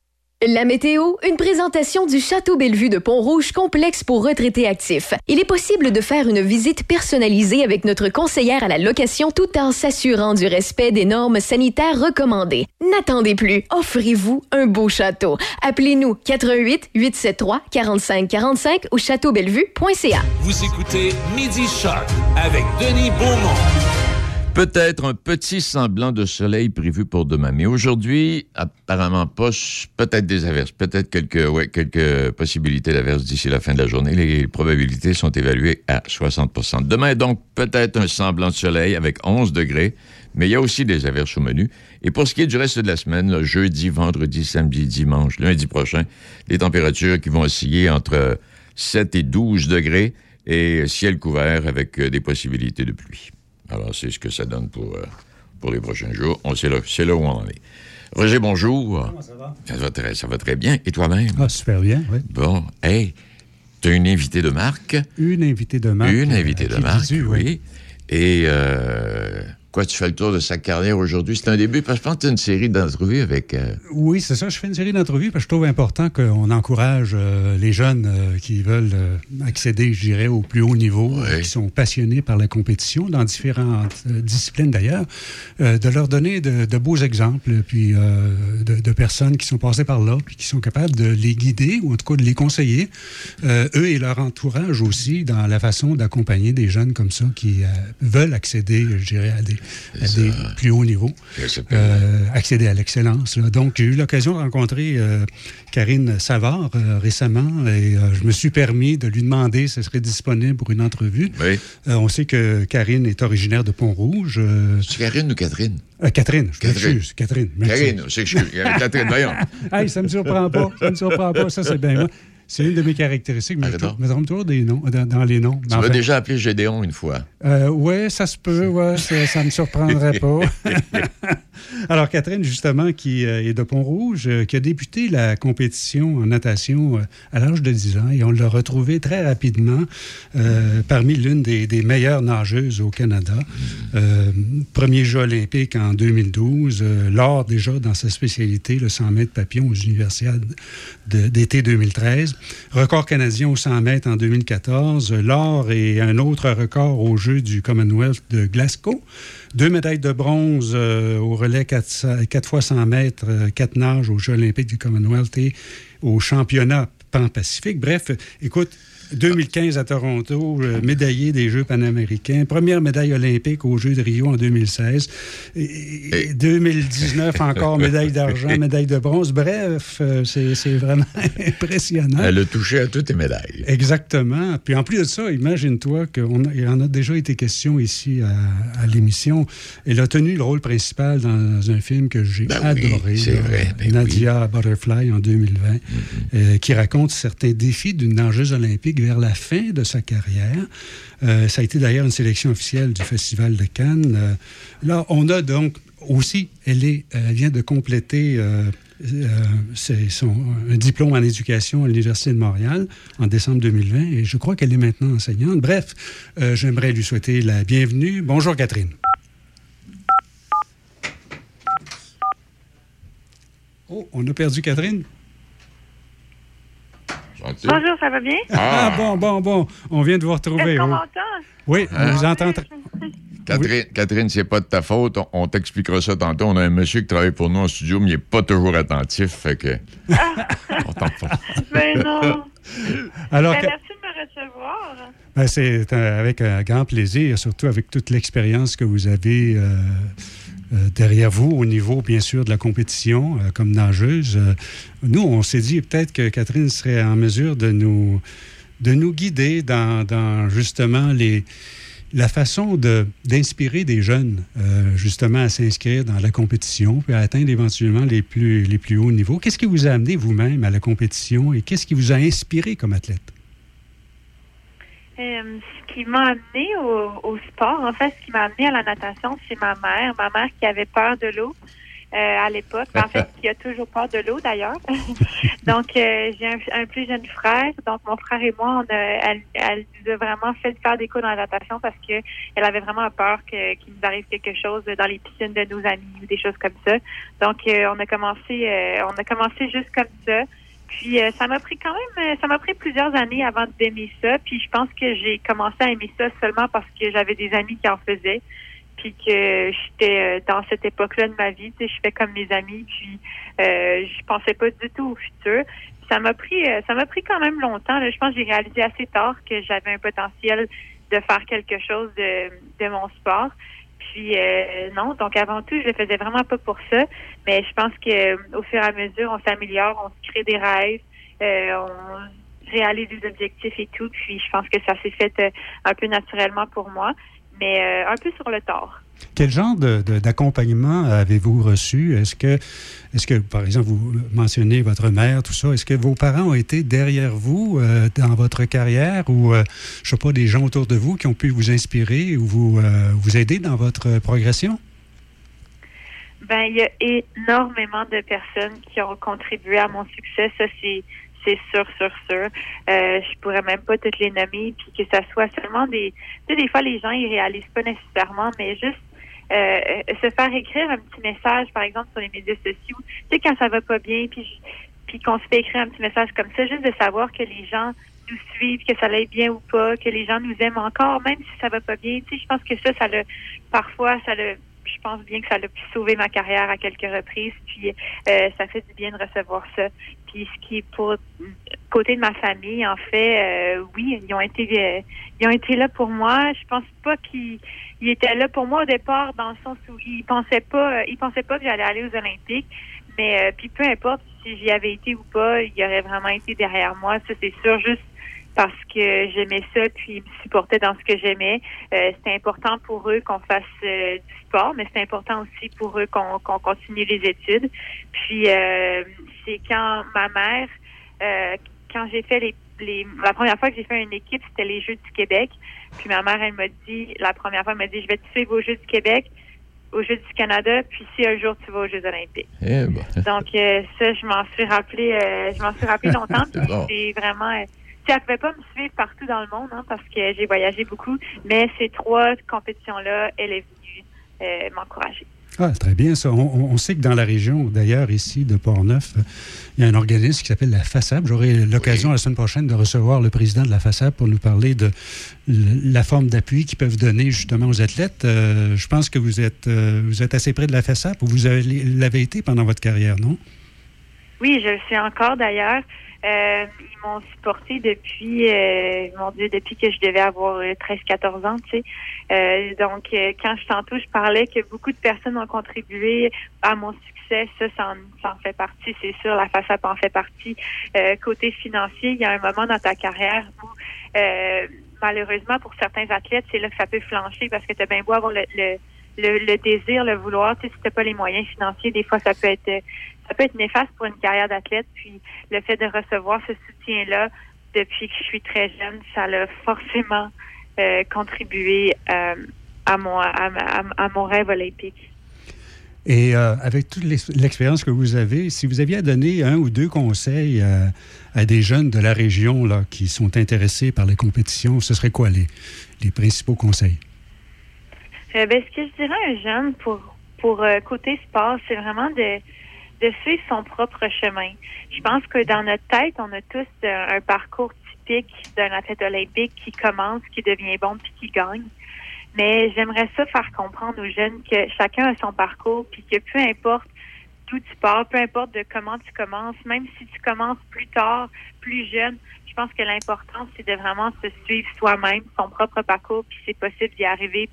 La météo, une présentation du Château Bellevue de Pont-Rouge complexe pour retraités actifs. Il est possible de faire une visite personnalisée avec notre conseillère à la location tout en s'assurant du respect des normes sanitaires recommandées. N'attendez plus, offrez-vous un beau château. Appelez-nous 88 873 45 45 ou châteaubellevue.ca. Vous écoutez Midi Shark avec Denis Beaumont. Peut-être un petit semblant de soleil prévu pour demain. Mais aujourd'hui, apparemment pas. Peut-être des averses, peut-être quelques, ouais, quelques possibilités d'averses d'ici la fin de la journée. Les probabilités sont évaluées à 60% Demain, donc, peut-être un semblant de soleil avec 11 degrés. Mais il y a aussi des averses au menu. Et pour ce qui est du reste de la semaine, jeudi, vendredi, samedi, dimanche, lundi prochain, les températures qui vont osciller entre 7 et 12 degrés et ciel couvert avec euh, des possibilités de pluie. Alors, c'est ce que ça donne pour, euh, pour les prochains jours. On sait là, c'est là où on en est. Roger, bonjour. Comment ça va? Ça va très, ça va très bien. Et toi-même? Ah, super bien, oui. Bon, hey, tu as une invitée de marque? Une invitée de marque. Une invitée euh, de marque, oui. Et euh, quoi, tu fais le tour de sa carrière aujourd'hui? C'est un début, parce que je pense que tu as une série d'entrevues avec... euh, Oui, c'est ça. Je fais une série d'entrevues parce que je trouve important qu'on encourage euh, les jeunes euh, qui veulent accéder, je dirais, au plus haut niveau, qui sont passionnés par la compétition dans différentes disciplines d'ailleurs, de leur donner de, de beaux exemples, puis de, de personnes qui sont passées par là, puis qui sont capables de les guider ou en tout cas de les conseiller, eux et leur entourage aussi, dans la façon d'accompagner des jeunes comme ça qui veulent accéder, je dirais, à des, à des plus hauts niveaux, euh, accéder à l'excellence. Donc, j'ai eu l'occasion de rencontrer euh, Karine Savard euh, récemment et je me suis permis de lui demander si elle serait disponible pour une entrevue. On sait que Karine est originaire de Pont-Rouge. C'est Karine ou Catherine? Catherine, je Catherine. m'excuse. Catherine. je suis. Catherine, voyons. [LAUGHS] hey, ça me surprend pas. Ça me surprend pas. Ça, c'est bien moi. C'est une de mes caractéristiques. Mais je me trompe toujours des noms, dans, dans les noms. Tu m'as déjà appelé Gédéon une fois. Euh, oui, ça se peut. Ouais, ça ne me surprendrait [LAUGHS] pas. [LAUGHS] [LAUGHS] Alors, Catherine, justement, qui euh, est de Pont-Rouge, euh, qui a débuté la compétition en natation euh, à l'âge de 10 ans, et on l'a retrouvée très rapidement parmi l'une des, meilleures nageuses au Canada. premier jeu olympique en 2012, l'or déjà dans sa spécialité, le 100 mètres papillon aux universiades d'été 2013. Record canadien au 100 mètres en 2014, l'or et un autre record aux Jeux du Commonwealth de Glasgow. Deux médailles de bronze euh, au relais 4, 4 fois 100 mètres, 4 euh, nages aux Jeux olympiques du Commonwealth et au championnat pan-pacifique. Bref, écoute, 2015 à Toronto, euh, médaillé des Jeux panaméricains, première médaille olympique aux Jeux de Rio en 2016. Et, 2019 encore médaille d'argent, [LAUGHS] médaille de bronze. Bref, euh, c'est vraiment [LAUGHS] impressionnant. Elle a touché à toutes les médailles. Exactement. Puis en plus de ça, imagine-toi qu'il en a déjà été question ici à, l'émission. Elle a tenu le rôle principal dans un film que j'ai ben adoré. vrai. Ben Nadia Butterfly en 2020, mm-hmm. euh, qui raconte certains défis d'une nageuse olympique vers la fin de sa carrière. Euh, ça a été d'ailleurs une sélection officielle du Festival de Cannes. Euh, là, on a donc aussi, elle, est, elle vient de compléter euh, son, un diplôme en éducation à l'Université de Montréal en décembre 2020 et je crois qu'elle est maintenant enseignante. Bref, j'aimerais lui souhaiter la bienvenue. Bonjour Catherine. Oh, on a perdu Catherine. Bonjour, ça va bien? Ah. bon, bon, bon. On vient de vous retrouver. Est-ce qu'on oui. m'entend? Oui, on Ah. vous entend. très- [LAUGHS] Catherine, Catherine c'est pas de ta faute. On, on t'expliquera ça tantôt. On a un monsieur qui travaille pour nous en studio, mais il n'est pas toujours attentif. Fait que. [LAUGHS] on t'en pas. [LAUGHS] Ben non. Alors Ben, Merci de me recevoir. Ben, c'est euh, avec un grand plaisir, surtout avec toute l'expérience que vous avez euh, euh, derrière vous au niveau, bien sûr, de la compétition euh, comme nageuse. Euh, nous, on s'est dit peut-être que Catherine serait en mesure de nous, de nous guider dans, justement les, la façon d'inspirer des jeunes, euh, justement, à s'inscrire dans la compétition puis à atteindre éventuellement les plus, les plus hauts niveaux. Qu'est-ce qui vous a amené vous-même à la compétition et qu'est-ce qui vous a inspiré comme athlète? Euh, ce qui m'a amené au, au sport, en fait, ce qui m'a amené à la natation, c'est ma mère. Ma mère qui avait peur de l'eau euh, à l'époque. En fait, [LAUGHS] qui a toujours peur de l'eau d'ailleurs. [LAUGHS] donc, euh, j'ai un, un plus jeune frère. Donc, mon frère et moi, on a, elle, elle nous a vraiment fait faire des cours dans la natation parce que elle avait vraiment peur que- qu'il nous arrive quelque chose dans les piscines de nos amis ou des choses comme ça. Donc, euh, on a commencé, euh, on a commencé juste comme ça. Puis euh, ça m'a pris quand même, euh, ça m'a pris plusieurs années avant d'aimer ça. Puis je pense que j'ai commencé à aimer ça seulement parce que j'avais des amis qui en faisaient. Puis que j'étais euh, dans cette époque-là de ma vie, tu sais, je fais comme mes amis. Puis euh, je pensais pas du tout au futur. Puis ça m'a pris, euh, ça m'a pris quand même longtemps. là. Je pense que j'ai réalisé assez tard que j'avais un potentiel de faire quelque chose de, de mon sport. Puis euh, non, donc avant tout, je le faisais vraiment pas pour ça, mais je pense que euh, au fur et à mesure, on s'améliore, on se crée des rêves, euh, on réalise des objectifs et tout. Puis je pense que ça s'est fait euh, un peu naturellement pour moi, mais un peu sur le tard. Quel genre d'accompagnement avez-vous reçu? Est-ce que, est que, par exemple, vous mentionnez votre mère, tout ça, est-ce que vos parents ont été derrière vous euh, dans votre carrière ou, euh, je sais pas, des gens autour de vous qui ont pu vous inspirer ou vous, euh, vous aider dans votre progression? Ben, il y a énormément de personnes qui ont contribué à mon succès. Ça, c'est c'est sûr, sûr, sûr. Euh, je pourrais même pas toutes les nommer, puis que ça soit seulement des. Tu sais, des fois, les gens ils réalisent pas nécessairement, mais juste euh, se faire écrire un petit message, par exemple, sur les médias sociaux. Tu sais, quand ça va pas bien, puis puis qu'on se fait écrire un petit message comme ça, juste de savoir que les gens nous suivent, que ça aille bien ou pas, que les gens nous aiment encore, même si ça va pas bien. Tu sais, je pense que ça, ça le, parfois, ça le, je pense bien que ça a pu sauver ma carrière à quelques reprises. Puis euh, ça fait du bien de recevoir ça. Puis ce qui est pour côté de ma famille, en fait, euh, oui, ils ont été, euh, ils ont été là pour moi. Je pense pas qu'ils ils étaient là pour moi au départ, dans le sens où ils pensaient pas, euh, ils pensaient pas que j'allais aller aux Olympiques. Mais euh, puis peu importe si j'y avais été ou pas, ils auraient vraiment été derrière moi. Ça c'est sûr, juste parce que j'aimais ça, puis ils me supportaient dans ce que j'aimais. Euh, c'était important pour eux qu'on fasse euh, du sport, mais c'est important aussi pour eux qu'on qu'on continue les études. Puis euh, c'est quand ma mère, euh, quand j'ai fait les, les, la première fois que j'ai fait une équipe, c'était les Jeux du Québec. Puis ma mère, elle m'a dit, la première fois, elle m'a dit, je vais te suivre aux Jeux du Québec, aux Jeux du Canada, puis si un jour tu vas aux Jeux Olympiques. Eh ben. Donc euh, ça, je m'en suis rappelé, euh, je m'en suis rappelé longtemps. [LAUGHS] Bon. c'est vraiment, euh, tu elle pouvait pas me suivre partout dans le monde, hein, parce que j'ai voyagé beaucoup. Mais ces trois compétitions-là, elle est venue m'encourager. Ah, très bien ça. On, sait que dans la région, d'ailleurs, ici, de Portneuf, euh, il y a un organisme qui s'appelle la FASAB. J'aurai l'occasion la semaine prochaine de recevoir le président de la FASAB pour nous parler de la forme d'appui qu'ils peuvent donner justement aux athlètes. Euh, je pense que vous êtes, euh, vous êtes assez près de la FASAB ou vous avez- l'avez été pendant votre carrière, non? Oui, je le suis encore d'ailleurs. Euh, ils m'ont supporté depuis, euh, mon Dieu, depuis que je devais avoir euh, 13-14 ans, tu sais. Euh, donc, euh, quand je tantôt, je parlais que beaucoup de personnes ont contribué à mon succès, ça, ça en, ça en fait partie, c'est sûr. La FASAP en fait partie. Euh, côté financier, il y a un moment dans ta carrière où, euh, malheureusement, pour certains athlètes, c'est là que ça peut flancher parce que tu as bien beau avoir le, le, le, le désir, le vouloir. Tu sais, si t'as pas les moyens financiers, des fois, ça peut être euh, ça peut être néfaste pour une carrière d'athlète. Puis le fait de recevoir ce soutien-là depuis que je suis très jeune, ça l'a forcément euh, contribué euh, à mon à, à- à mon rêve olympique. Et euh, avec toute l'ex- l'expérience que vous avez, si vous aviez à donner un ou deux conseils à, des jeunes de la région là, qui sont intéressés par les compétitions, ce serait quoi les, les principaux conseils? Ben, ce que je dirais à un jeune pour pour côté sport, c'est vraiment de de suivre son propre chemin. Je pense que dans notre tête, on a tous euh, un parcours typique d'un athlète olympique qui commence, qui devient bon puis qui gagne. Mais j'aimerais ça faire comprendre aux jeunes que chacun a son parcours puis que peu importe d'où tu pars, peu importe de comment tu commences, même si tu commences plus tard, plus jeune, je pense que l'important, c'est de vraiment se suivre soi-même, son propre parcours, puis c'est possible d'y arriver,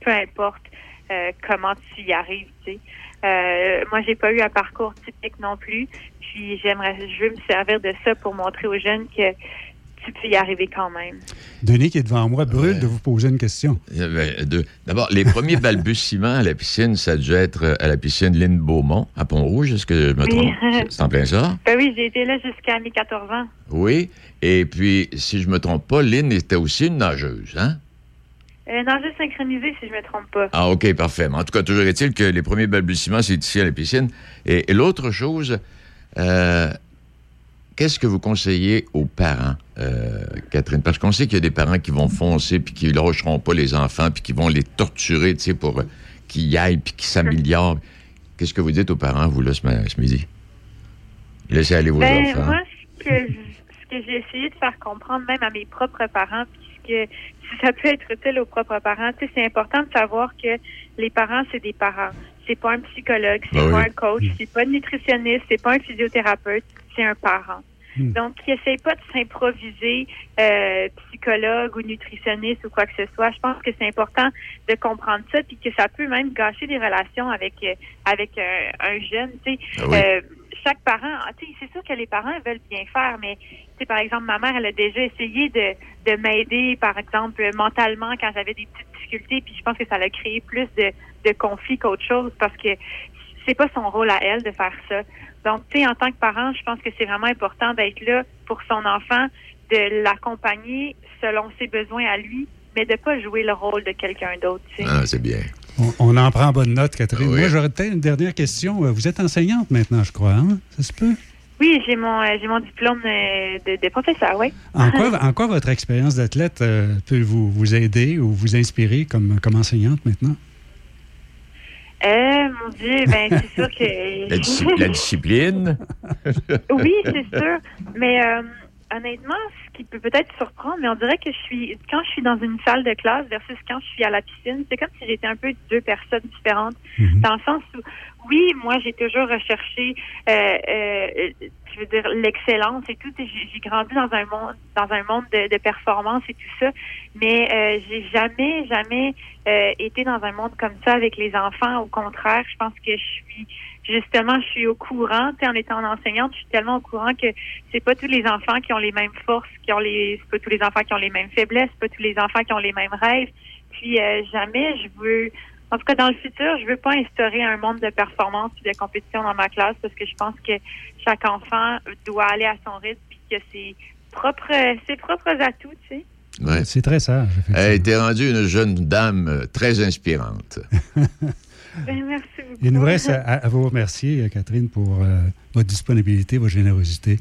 peu importe euh, comment tu y arrives, tu sais. Euh, moi, j'ai pas eu un parcours typique non plus, puis j'aimerais, je veux me servir de ça pour montrer aux jeunes que tu peux y arriver quand même. Denis, qui est devant moi, brûle de vous poser une question. D'abord, les premiers [LAUGHS] balbutiements à la piscine, ça a dû être à la piscine Lynn Beaumont, à Pont-Rouge. Est-ce que je me Oui. trompe? C'est en plein ça? Ben oui, j'ai été là jusqu'à mes 14 ans. Oui. Et puis, si je me trompe pas, Lynn était aussi une nageuse, hein? Euh, nageuse synchronisée, si je me trompe pas. Ah, OK, parfait. Mais en tout cas, toujours est-il que les premiers balbutiements, c'est ici à la piscine. Et, et l'autre chose, euh, qu'est-ce que vous conseillez aux parents, euh, Catherine? Parce qu'on sait qu'il y a des parents qui vont foncer puis qui ne lâcheront pas les enfants puis qui vont les torturer, tu sais, pour euh, qu'ils y aillent puis qu'ils s'améliorent. Qu'est-ce que vous dites aux parents, vous, là, ce, ce midi? Laissez aller vos Ben, enfants. moi, ce que, je- ce que j'ai essayé de faire comprendre même à mes propres parents, puisque si ça peut être utile aux propres parents, tu sais, c'est important de savoir que les parents, c'est des parents. C'est pas un psychologue, c'est Ben pas oui. un coach, c'est pas un nutritionniste, c'est pas un physiothérapeute, c'est un parent. Donc, qui essaye pas de s'improviser euh, psychologue ou nutritionniste ou quoi que ce soit. Je pense que c'est important de comprendre ça, puis que ça peut même gâcher des relations avec euh, avec euh, un jeune. Tu sais, Ah oui. Chaque parent, ah, tu sais, c'est sûr que les parents veulent bien faire, mais tu sais, par exemple, ma mère, elle a déjà essayé de, de m'aider, par exemple, mentalement quand j'avais des petites difficultés, puis je pense que ça a créé plus de, de conflits qu'autre chose parce que c'est pas son rôle à elle de faire ça. Donc, tu sais, en tant que parent, je pense que c'est vraiment important d'être là pour son enfant, de l'accompagner selon ses besoins à lui, mais de pas jouer le rôle de quelqu'un d'autre. tu sais. Ah, c'est bien. On, on en prend bonne note, Catherine. Moi, j'aurais peut-être une dernière question. Euh, Vous êtes enseignante maintenant, je crois, hein? Ça se peut? Oui, j'ai mon euh, j'ai mon diplôme euh, de, de professeur, oui. En quoi, [LAUGHS] en quoi votre expérience d'athlète euh, peut vous, vous aider ou vous inspirer comme, comme enseignante maintenant? Euh, mon Dieu, ben c'est sûr que [LAUGHS] La, disci- la discipline. oui, c'est sûr. Mais euh, honnêtement, ce qui peut peut-être surprendre, mais on dirait que je suis quand je suis dans une salle de classe versus quand je suis à la piscine, c'est comme si j'étais un peu deux personnes différentes. Dans le sens où, oui, moi j'ai toujours recherché, euh, euh, je veux dire l'excellence et tout. J'ai j'ai grandi dans un monde, dans un monde de, de performance et tout ça, mais euh, j'ai jamais, jamais euh, été dans un monde comme ça avec les enfants. Au contraire, je pense que je suis justement, je suis au courant. Tu sais, en étant enseignante, je suis tellement au courant que c'est pas tous les enfants qui ont les mêmes forces, qui ont les, c'est pas tous les enfants qui ont les mêmes faiblesses, c'est pas tous les enfants qui ont les mêmes rêves. Puis euh, jamais je veux, en tout cas dans le futur, je veux pas instaurer un monde de performance et de compétition dans ma classe parce que je pense que chaque enfant doit aller à son rythme puis qu'il a ses propres, ses propres atouts, tu sais. Ouais. C'est très sage. Elle était rendue une jeune dame euh, très inspirante. [LAUGHS] Ben, merci beaucoup. Il nous reste à, à vous remercier, euh, Catherine, pour euh, votre disponibilité, votre générosité.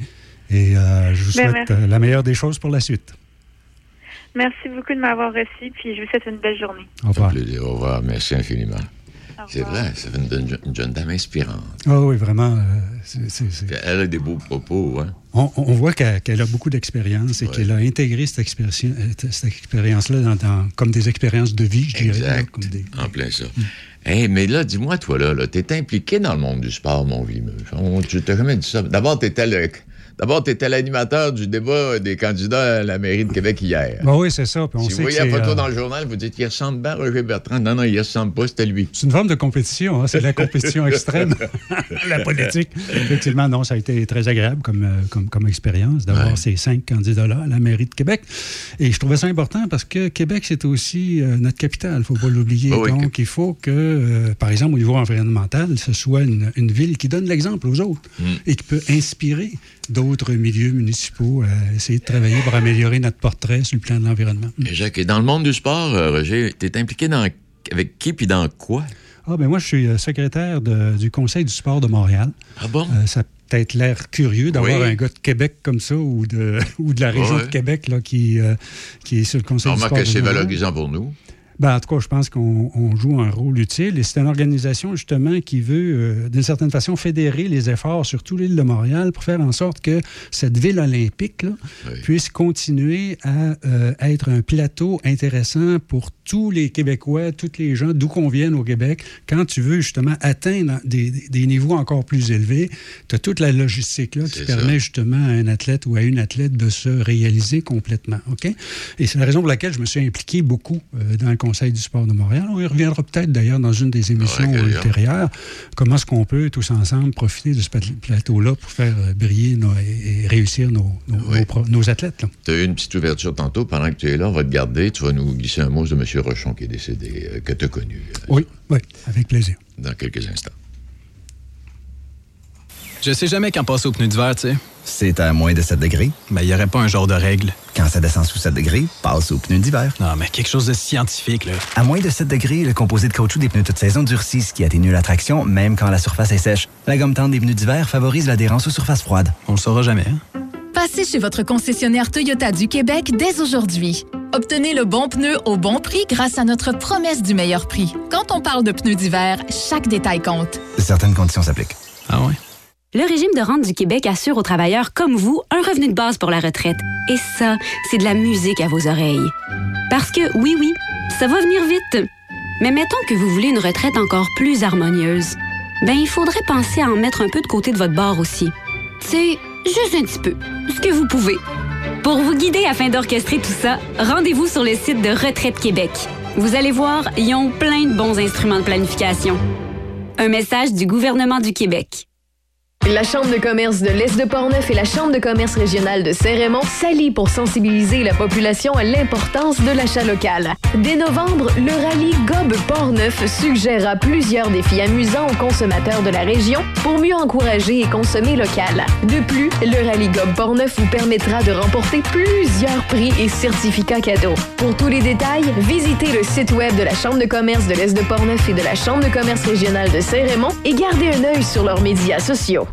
Et euh, je vous Ben, souhaite merci. la meilleure des choses pour la suite. Merci beaucoup de m'avoir reçu, puis je vous souhaite une belle journée. Au revoir. Plaisir. Au revoir. Merci infiniment. C'est vrai, c'est une, jeune- une jeune dame inspirante. Ah oui, vraiment. euh, c'est- c'est- c'est- Elle a des beaux propos, hein? On, on voit qu'elle qu'elle a beaucoup d'expérience et qu'elle a intégré cette, expérience- cette expérience-là dans, dans- comme des expériences de vie, je dirais. là, Exact. comme des- En plein ça. Hey, mais là, dis-moi, toi, là, là t'es impliqué dans le monde du sport, mon vieux. Tu t'as jamais dit ça. D'abord, t'étais le. D'abord, tu étais l'animateur du débat des candidats à la mairie de Québec hier. Bah oui, c'est ça. Puis on si sait vous voyez la photo euh, dans le journal, vous dites qu'il ressemble bien à Roger Bertrand. Non, non, il ressemble pas, c'était lui. C'est une forme de compétition, hein, c'est de la compétition [LAUGHS] extrême, [LAUGHS] la politique. Effectivement, non, ça a été très agréable comme, euh, comme, comme expérience d'avoir ces cinq candidats-là à la mairie de Québec. Et je trouvais ça important parce que Québec, c'est aussi euh, notre capitale, il ne faut pas l'oublier. Oui, Donc, il faut que, euh, par exemple, au niveau environnemental, ce soit une, une ville qui donne l'exemple aux autres Mm. et qui peut inspirer d'autres milieux municipaux à essayer de travailler pour améliorer notre portrait sur le plan de l'environnement. Jacques, et dans le monde du sport, euh, Roger, t'es impliqué dans avec qui puis dans quoi? Ah, ben moi, je suis euh, secrétaire de- du Conseil du sport de Montréal. Ah bon? Euh, ça a peut-être l'air curieux d'avoir Oui. un gars de Québec comme ça ou de, [LAUGHS] ou de la région Ouais. de Québec là, qui, euh, qui est sur le Conseil On du sport que c'est valorisant pour nous. Ben, en tout cas, je pense qu'on on joue un rôle utile et c'est une organisation justement qui veut, euh, d'une certaine façon, fédérer les efforts sur toute l'île de Montréal pour faire en sorte que cette ville olympique là, puisse continuer à euh, être un plateau intéressant pour tous les Québécois, tous les gens d'où qu'on vienne au Québec. Quand tu veux justement atteindre des, niveaux encore plus élevés, tu as toute la logistique là, qui ça. permet justement à un athlète ou à une athlète de se réaliser complètement. OK? Et c'est la raison pour laquelle je me suis impliqué beaucoup euh, dans le Conseil du sport de Montréal. On y reviendra peut-être d'ailleurs dans une des émissions Ouais, ultérieures. Comment est-ce qu'on peut tous ensemble profiter de ce plat- plateau-là pour faire euh, briller nos- et, réussir nos, nos- athlètes? Tu as eu une petite ouverture tantôt. Pendant que tu es là, on va te garder. Tu vas nous glisser un mot de M. Rochon qui est décédé, euh, que tu as connu euh, Oui, oui, avec plaisir. dans quelques instants. Je sais jamais quand passer au pneu d'hiver, tu sais. C'est à moins de 7 degrés. Mais il y aurait pas un genre de règle. Quand ça descend sous 7 degrés, passe aux pneus d'hiver. Non, mais quelque chose de scientifique, là. À moins de 7 degrés, le composé de caoutchouc des pneus toute saison durcit, ce qui atténue la traction, même quand la surface est sèche. La gomme tendre des pneus d'hiver favorise l'adhérence aux surfaces froides. On le saura jamais, hein? Passez chez votre concessionnaire Toyota du Québec dès aujourd'hui. Obtenez le bon pneu au bon prix grâce à notre promesse du meilleur prix. Quand on parle de pneus d'hiver, chaque détail compte. Certaines conditions s'appliquent. Ah ouais? Le régime de rente du Québec assure aux travailleurs comme vous un revenu de base pour la retraite. Et ça, c'est de la musique à vos oreilles. Parce que, oui, oui, ça va venir vite. Mais mettons que vous voulez une retraite encore plus harmonieuse. Ben, il faudrait penser à en mettre un peu de côté de votre bord aussi. C'est juste un petit peu. Ce que vous pouvez. Pour vous guider afin d'orchestrer tout ça, rendez-vous sur le site de Retraite Québec. Vous allez voir, ils ont plein de bons instruments de planification. Un message du gouvernement du Québec. La Chambre de commerce de l'Est de Portneuf et la Chambre de commerce régionale de Saint-Raymond s'allient pour sensibiliser la population à l'importance de l'achat local. Dès novembre, le rallye Gob Portneuf suggérera plusieurs défis amusants aux consommateurs de la région pour mieux encourager et consommer local. De plus, le rallye Gob Portneuf vous permettra de remporter plusieurs prix et certificats cadeaux. Pour tous les détails, visitez le site web de la Chambre de commerce de l'Est de Portneuf et de la Chambre de commerce régionale de Saint-Raymond et gardez un œil sur leurs médias sociaux.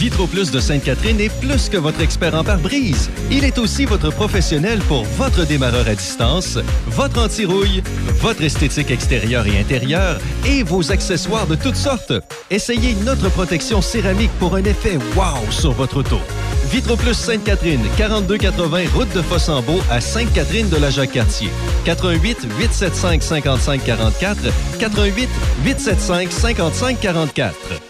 Vitro Plus de Sainte-Catherine est plus que votre expert en pare-brise. Il est aussi votre professionnel pour votre démarreur à distance, votre anti-rouille, votre esthétique extérieure et intérieure et vos accessoires de toutes sortes. Essayez notre protection céramique pour un effet wow sur votre auto. Vitro Plus Sainte-Catherine, 4280 route de Fossambeau à Sainte-Catherine de la Jacques-Cartier. 88 875 55 44 88 875 55 44.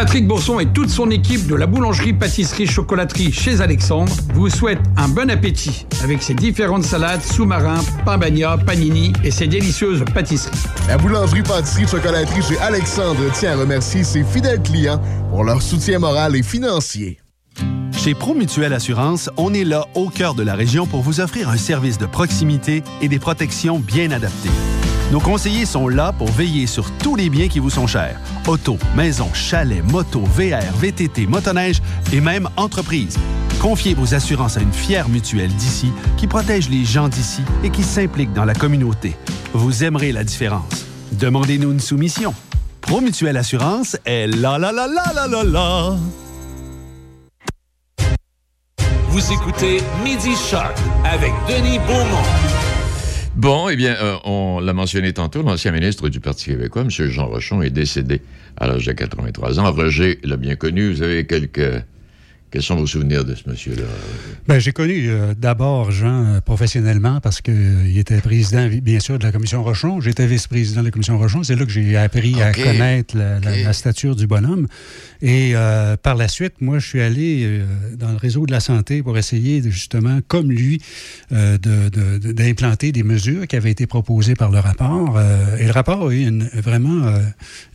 Patrick Bourson et toute son équipe de la boulangerie-pâtisserie-chocolaterie chez Alexandre vous souhaitent un bon appétit avec ses différentes salades, sous-marins, pain bagna, panini et ses délicieuses pâtisseries. La boulangerie-pâtisserie-chocolaterie chez Alexandre tient à remercier ses fidèles clients pour leur soutien moral et financier. Chez Promutuelle Assurance, on est là au cœur de la région pour vous offrir un service de proximité et des protections bien adaptées. Nos conseillers sont là pour veiller sur tous les biens qui vous sont chers. Auto, maison, chalet, moto, VR, VTT, motoneige et même entreprise. Confiez vos assurances à une fière mutuelle d'ici qui protège les gens d'ici et qui s'implique dans la communauté. Vous aimerez la différence. Demandez-nous une soumission. Promutuelle Assurance est là là là là là là là. Vous écoutez Midi Shark avec Denis Beaumont. Bon, eh bien, euh, on l'a mentionné tantôt, l'ancien ministre du Parti québécois, M. Jean Rochon, est décédé à l'âge de 83 ans. Roger l'a bien connu. Vous avez quelques Quels sont vos souvenirs de ce monsieur-là? Ben, j'ai connu euh, d'abord Jean euh, professionnellement parce qu'il était président, bien sûr, de la Commission Rochon. J'étais vice-président de la Commission Rochon. C'est là que j'ai appris à connaître la, la- la stature du bonhomme. Et euh, par la suite, moi, je suis allé euh, dans le réseau de la santé pour essayer, de, justement, comme lui, euh, de- de- de- d'implanter des mesures qui avaient été proposées par le rapport. Euh, et le rapport a eu une- vraiment euh,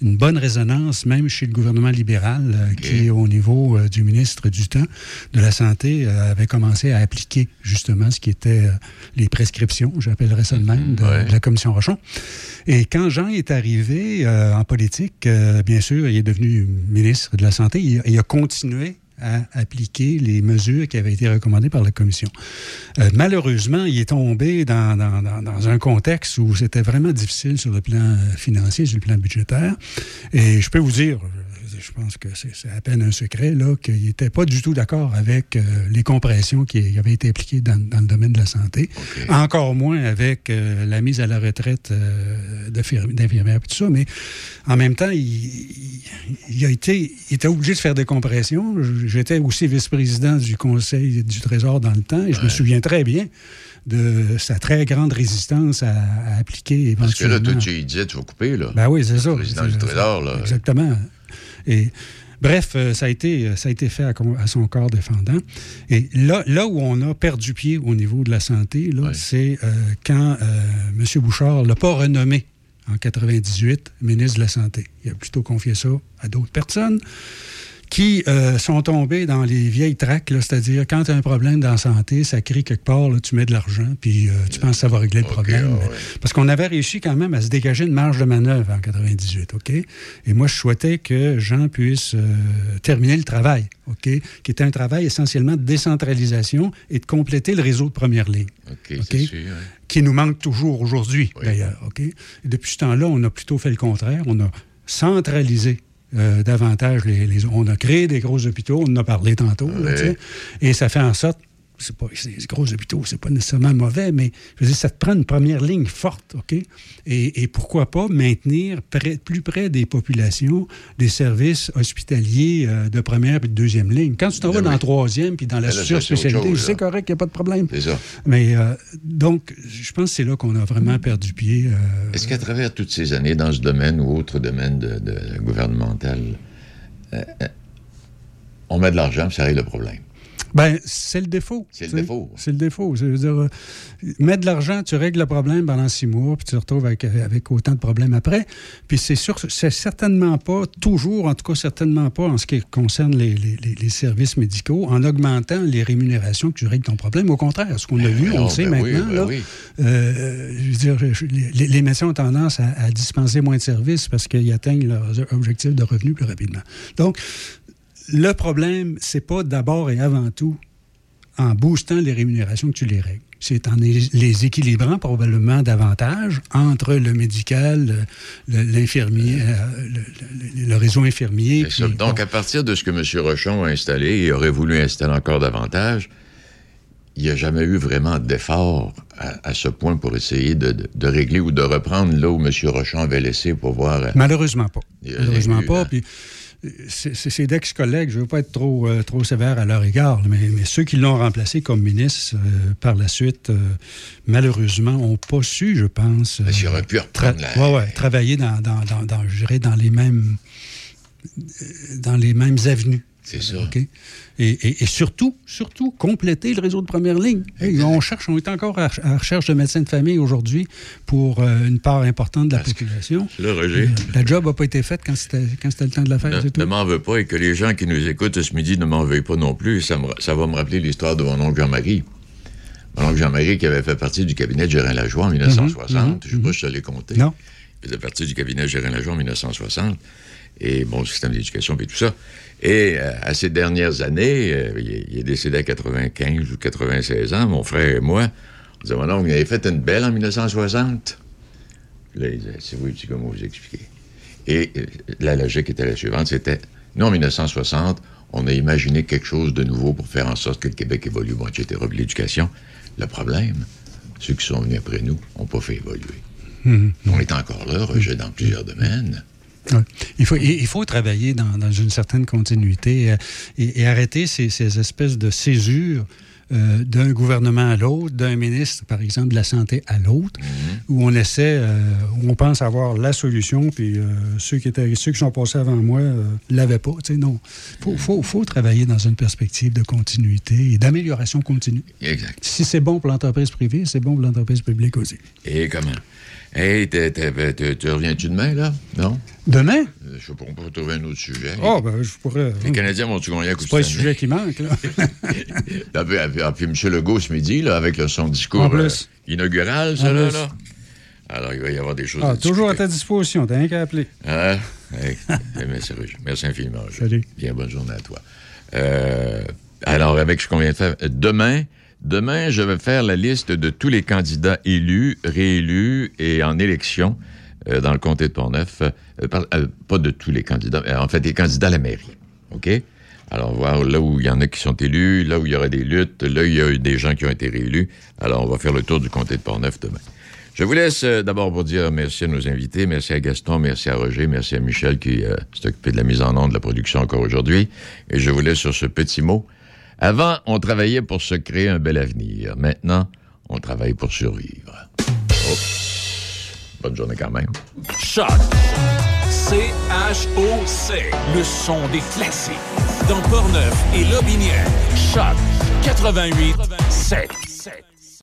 une bonne résonance, même chez le gouvernement libéral, euh, qui, au niveau euh, du ministre du temps de la Santé, euh, avait commencé à appliquer justement ce qui était euh, les prescriptions, j'appellerais ça de même, de, de la Commission Rochon. Et quand Jean est arrivé euh, en politique, bien sûr, il est devenu ministre de la Santé. Il, il a continué à appliquer les mesures qui avaient été recommandées par la Commission. Euh, malheureusement, il est tombé dans, dans- dans- dans un contexte où c'était vraiment difficile sur le plan financier, sur le plan budgétaire. Et je peux vous dire, je- pense que c'est à peine un secret, là, qu'il n'était pas du tout d'accord avec euh, les compressions qui avaient été appliquées dans, dans le domaine de la santé. Encore moins avec euh, la mise à la retraite euh, d'infirmières et tout ça. Mais en même temps, il, il- il a été, il était obligé de faire des compressions. J'étais aussi vice-président du Conseil du Trésor dans le temps et je me souviens très bien de sa très grande résistance à, à appliquer Parce que là, éventuellement. tout, tu lui disais, tu vas couper, là. Ben oui, c'est ça. Le président du Trésor, là. Exactement. Et bref, euh, ça a été, ça a été fait à, son corps défendant. Et là, là où on a perdu pied au niveau de la santé, c'est euh, quand euh, M. Bouchard ne l'a pas renommé en 98 ministre de la Santé. Il a plutôt confié ça à d'autres personnes qui euh, sont tombés dans les vieilles traques, c'est-à-dire quand tu as un problème dans la santé, ça crie quelque part, là, tu mets de l'argent, puis euh, tu penses que ça va régler le problème. Parce qu'on avait réussi quand même à se dégager une marge de manœuvre en 98, OK? Et moi, je souhaitais que Jean puisse euh, terminer le travail, OK? Qui était un travail essentiellement de décentralisation et de compléter le réseau de première ligne. OK, sûr. qui nous manque toujours aujourd'hui, d'ailleurs. OK? Et depuis ce temps-là, on a plutôt fait le contraire. On a centralisé euh, davantage les, les- On a créé des gros hôpitaux, on en a parlé tantôt, là, et ça fait en sorte. C'est pas, gros hôpitaux, c'est pas nécessairement mauvais, mais je veux dire, ça te prend une première ligne forte, OK? Et, et pourquoi pas maintenir près- plus près des populations des services hospitaliers euh, de première et de deuxième ligne. Quand tu t'en vas dans la troisième puis dans la Ben surspécialité, c'est correct, il n'y a pas de problème. C'est ça. Mais euh, donc, je pense que c'est là qu'on a vraiment perdu pied. euh, Est-ce qu'à travers toutes ces années, dans ce domaine ou autre domaine de, de gouvernemental, on met de l'argent, puis ça règle le problème? Ben, c'est le défaut. C'est le défaut. C'est le défaut. Je veux dire, euh, mets de l'argent, tu règles le problème pendant six mois, puis tu te retrouves avec, avec autant de problèmes après. Puis c'est sûr, c'est certainement pas, toujours, en tout cas certainement pas en ce qui concerne les, les- services médicaux, en augmentant les rémunérations que tu règles ton problème. Au contraire, ce qu'on a vu, on le sait ben maintenant, ben là, oui. euh, je veux dire, les médecins ont tendance à, à dispenser moins de services parce qu'ils atteignent leurs objectifs de revenus plus rapidement. Donc, le problème, c'est pas d'abord et avant tout en boostant les rémunérations que tu les règles. C'est en les- équilibrant probablement davantage entre le médical, le- l'infirmier, euh, le, le- le réseau infirmier. Puis- Donc, à partir de ce que M. Rochon a installé et aurait voulu installer encore davantage, il n'y a jamais eu vraiment d'effort à, à ce point pour essayer de, de- de régler ou de reprendre là où M. Rochon avait laissé pour voir. euh, Malheureusement pas. Malheureusement eu, pas. hein. Puis, c'est d'ex-collègues, je ne veux pas être trop, euh, trop sévère à leur égard, mais, mais ceux qui l'ont remplacé comme ministre euh, par la suite, euh, malheureusement, n'ont pas su, je pense. Aurait pu reprendre la- ouais, ouais, travailler dans, les mêmes dans les mêmes avenues. C'est ça. OK? Et, et- et surtout, surtout, compléter le réseau de première ligne. Hey, on cherche, on est encore à, à la recherche de médecins de famille aujourd'hui pour euh, une part importante de la population. Là, Roger. La job n'a pas été faite quand c'était quand c'était le temps de la faire, Ne, ne m'en veux pas et que les gens qui nous écoutent ce midi ne m'en veuillent pas non plus. Ça, me- ça va me rappeler l'histoire de mon oncle Jean-Marie. Mon oncle Jean-Marie qui avait fait partie du cabinet de Gérin Lajoie en 1960. mhm, Je ne sais pas si je te l'ai compté. Non. Il faisait partie du cabinet de Gérin Lajoie en 1960. Et bon, le système d'éducation et tout ça. Et euh, à ces dernières années, euh, il, est, décédé à 95 ou 96 ans, mon frère et moi. On disait, mon oncle, il avait fait une belle en 1960. Puis Là, il disait, c'est tu comment vous expliquer. Et euh, la logique était la suivante, c'était, nous, en 1960, on a imaginé quelque chose de nouveau pour faire en sorte que le Québec évolue, bon, etc., l'éducation. Le problème, ceux qui sont venus après nous n'ont pas fait évoluer. Mhm. On est encore là, Roger, dans plusieurs domaines. Ouais. Il, faut, il il faut travailler dans, dans une certaine continuité euh, et, et arrêter ces, ces espèces de césures euh, d'un gouvernement à l'autre, d'un ministre, par exemple, de la santé à l'autre, où on essaie, euh, où on pense avoir la solution, puis euh, ceux, qui étaient, ceux qui sont passés avant moi ne l'avaient pas. Tu sais, non. Il faut, faut, faut travailler dans une perspective de continuité et d'amélioration continue. Exact. Si c'est bon pour l'entreprise privée, c'est bon pour l'entreprise publique aussi. Et comment? Hey, t'es- tu reviens-tu demain, là? Non? Demain? Euh, Je sais pas, on peut trouver un autre sujet. Oh, ben, je pourrais. Les Canadiens vont-tu gagner à coup C'est pas le sujet qui manque, là. Ah, puis, ah, puis, ah, puis M. Legault, ce midi, là, avec son discours euh, inaugural, ça, là, là. Alors, il va y avoir des choses Ah, à toujours à ta disposition, t'as rien qu'à appeler. Ah, hey, [LAUGHS] merci. Merci infiniment. Salut. Bien, bonne journée à toi. Euh, alors, avec ce qu'on vient de faire, euh, demain, demain, je vais faire la liste de tous les candidats élus, réélus et en élection euh, dans le comté de Portneuf. Euh, euh, pas de tous les candidats, en fait, des candidats à la mairie. OK? Alors, voir là où il y en a qui sont élus, là où il y aura des luttes, là où il y a eu des gens qui ont été réélus. Alors, on va faire le tour du comté de Portneuf demain. Je vous laisse d'abord pour dire merci à nos invités, merci à Gaston, merci à Roger, merci à Michel qui s'est occupé de la mise en onde de la production encore aujourd'hui. Et je vous laisse sur ce petit mot. Avant, on travaillait pour se créer un bel avenir. Maintenant, on travaille pour survivre. Oh. Bonne journée quand même. Choc. C-H-O-C. Le son des classiques. Dans Portneuf et Lobinière. Choc 88 7.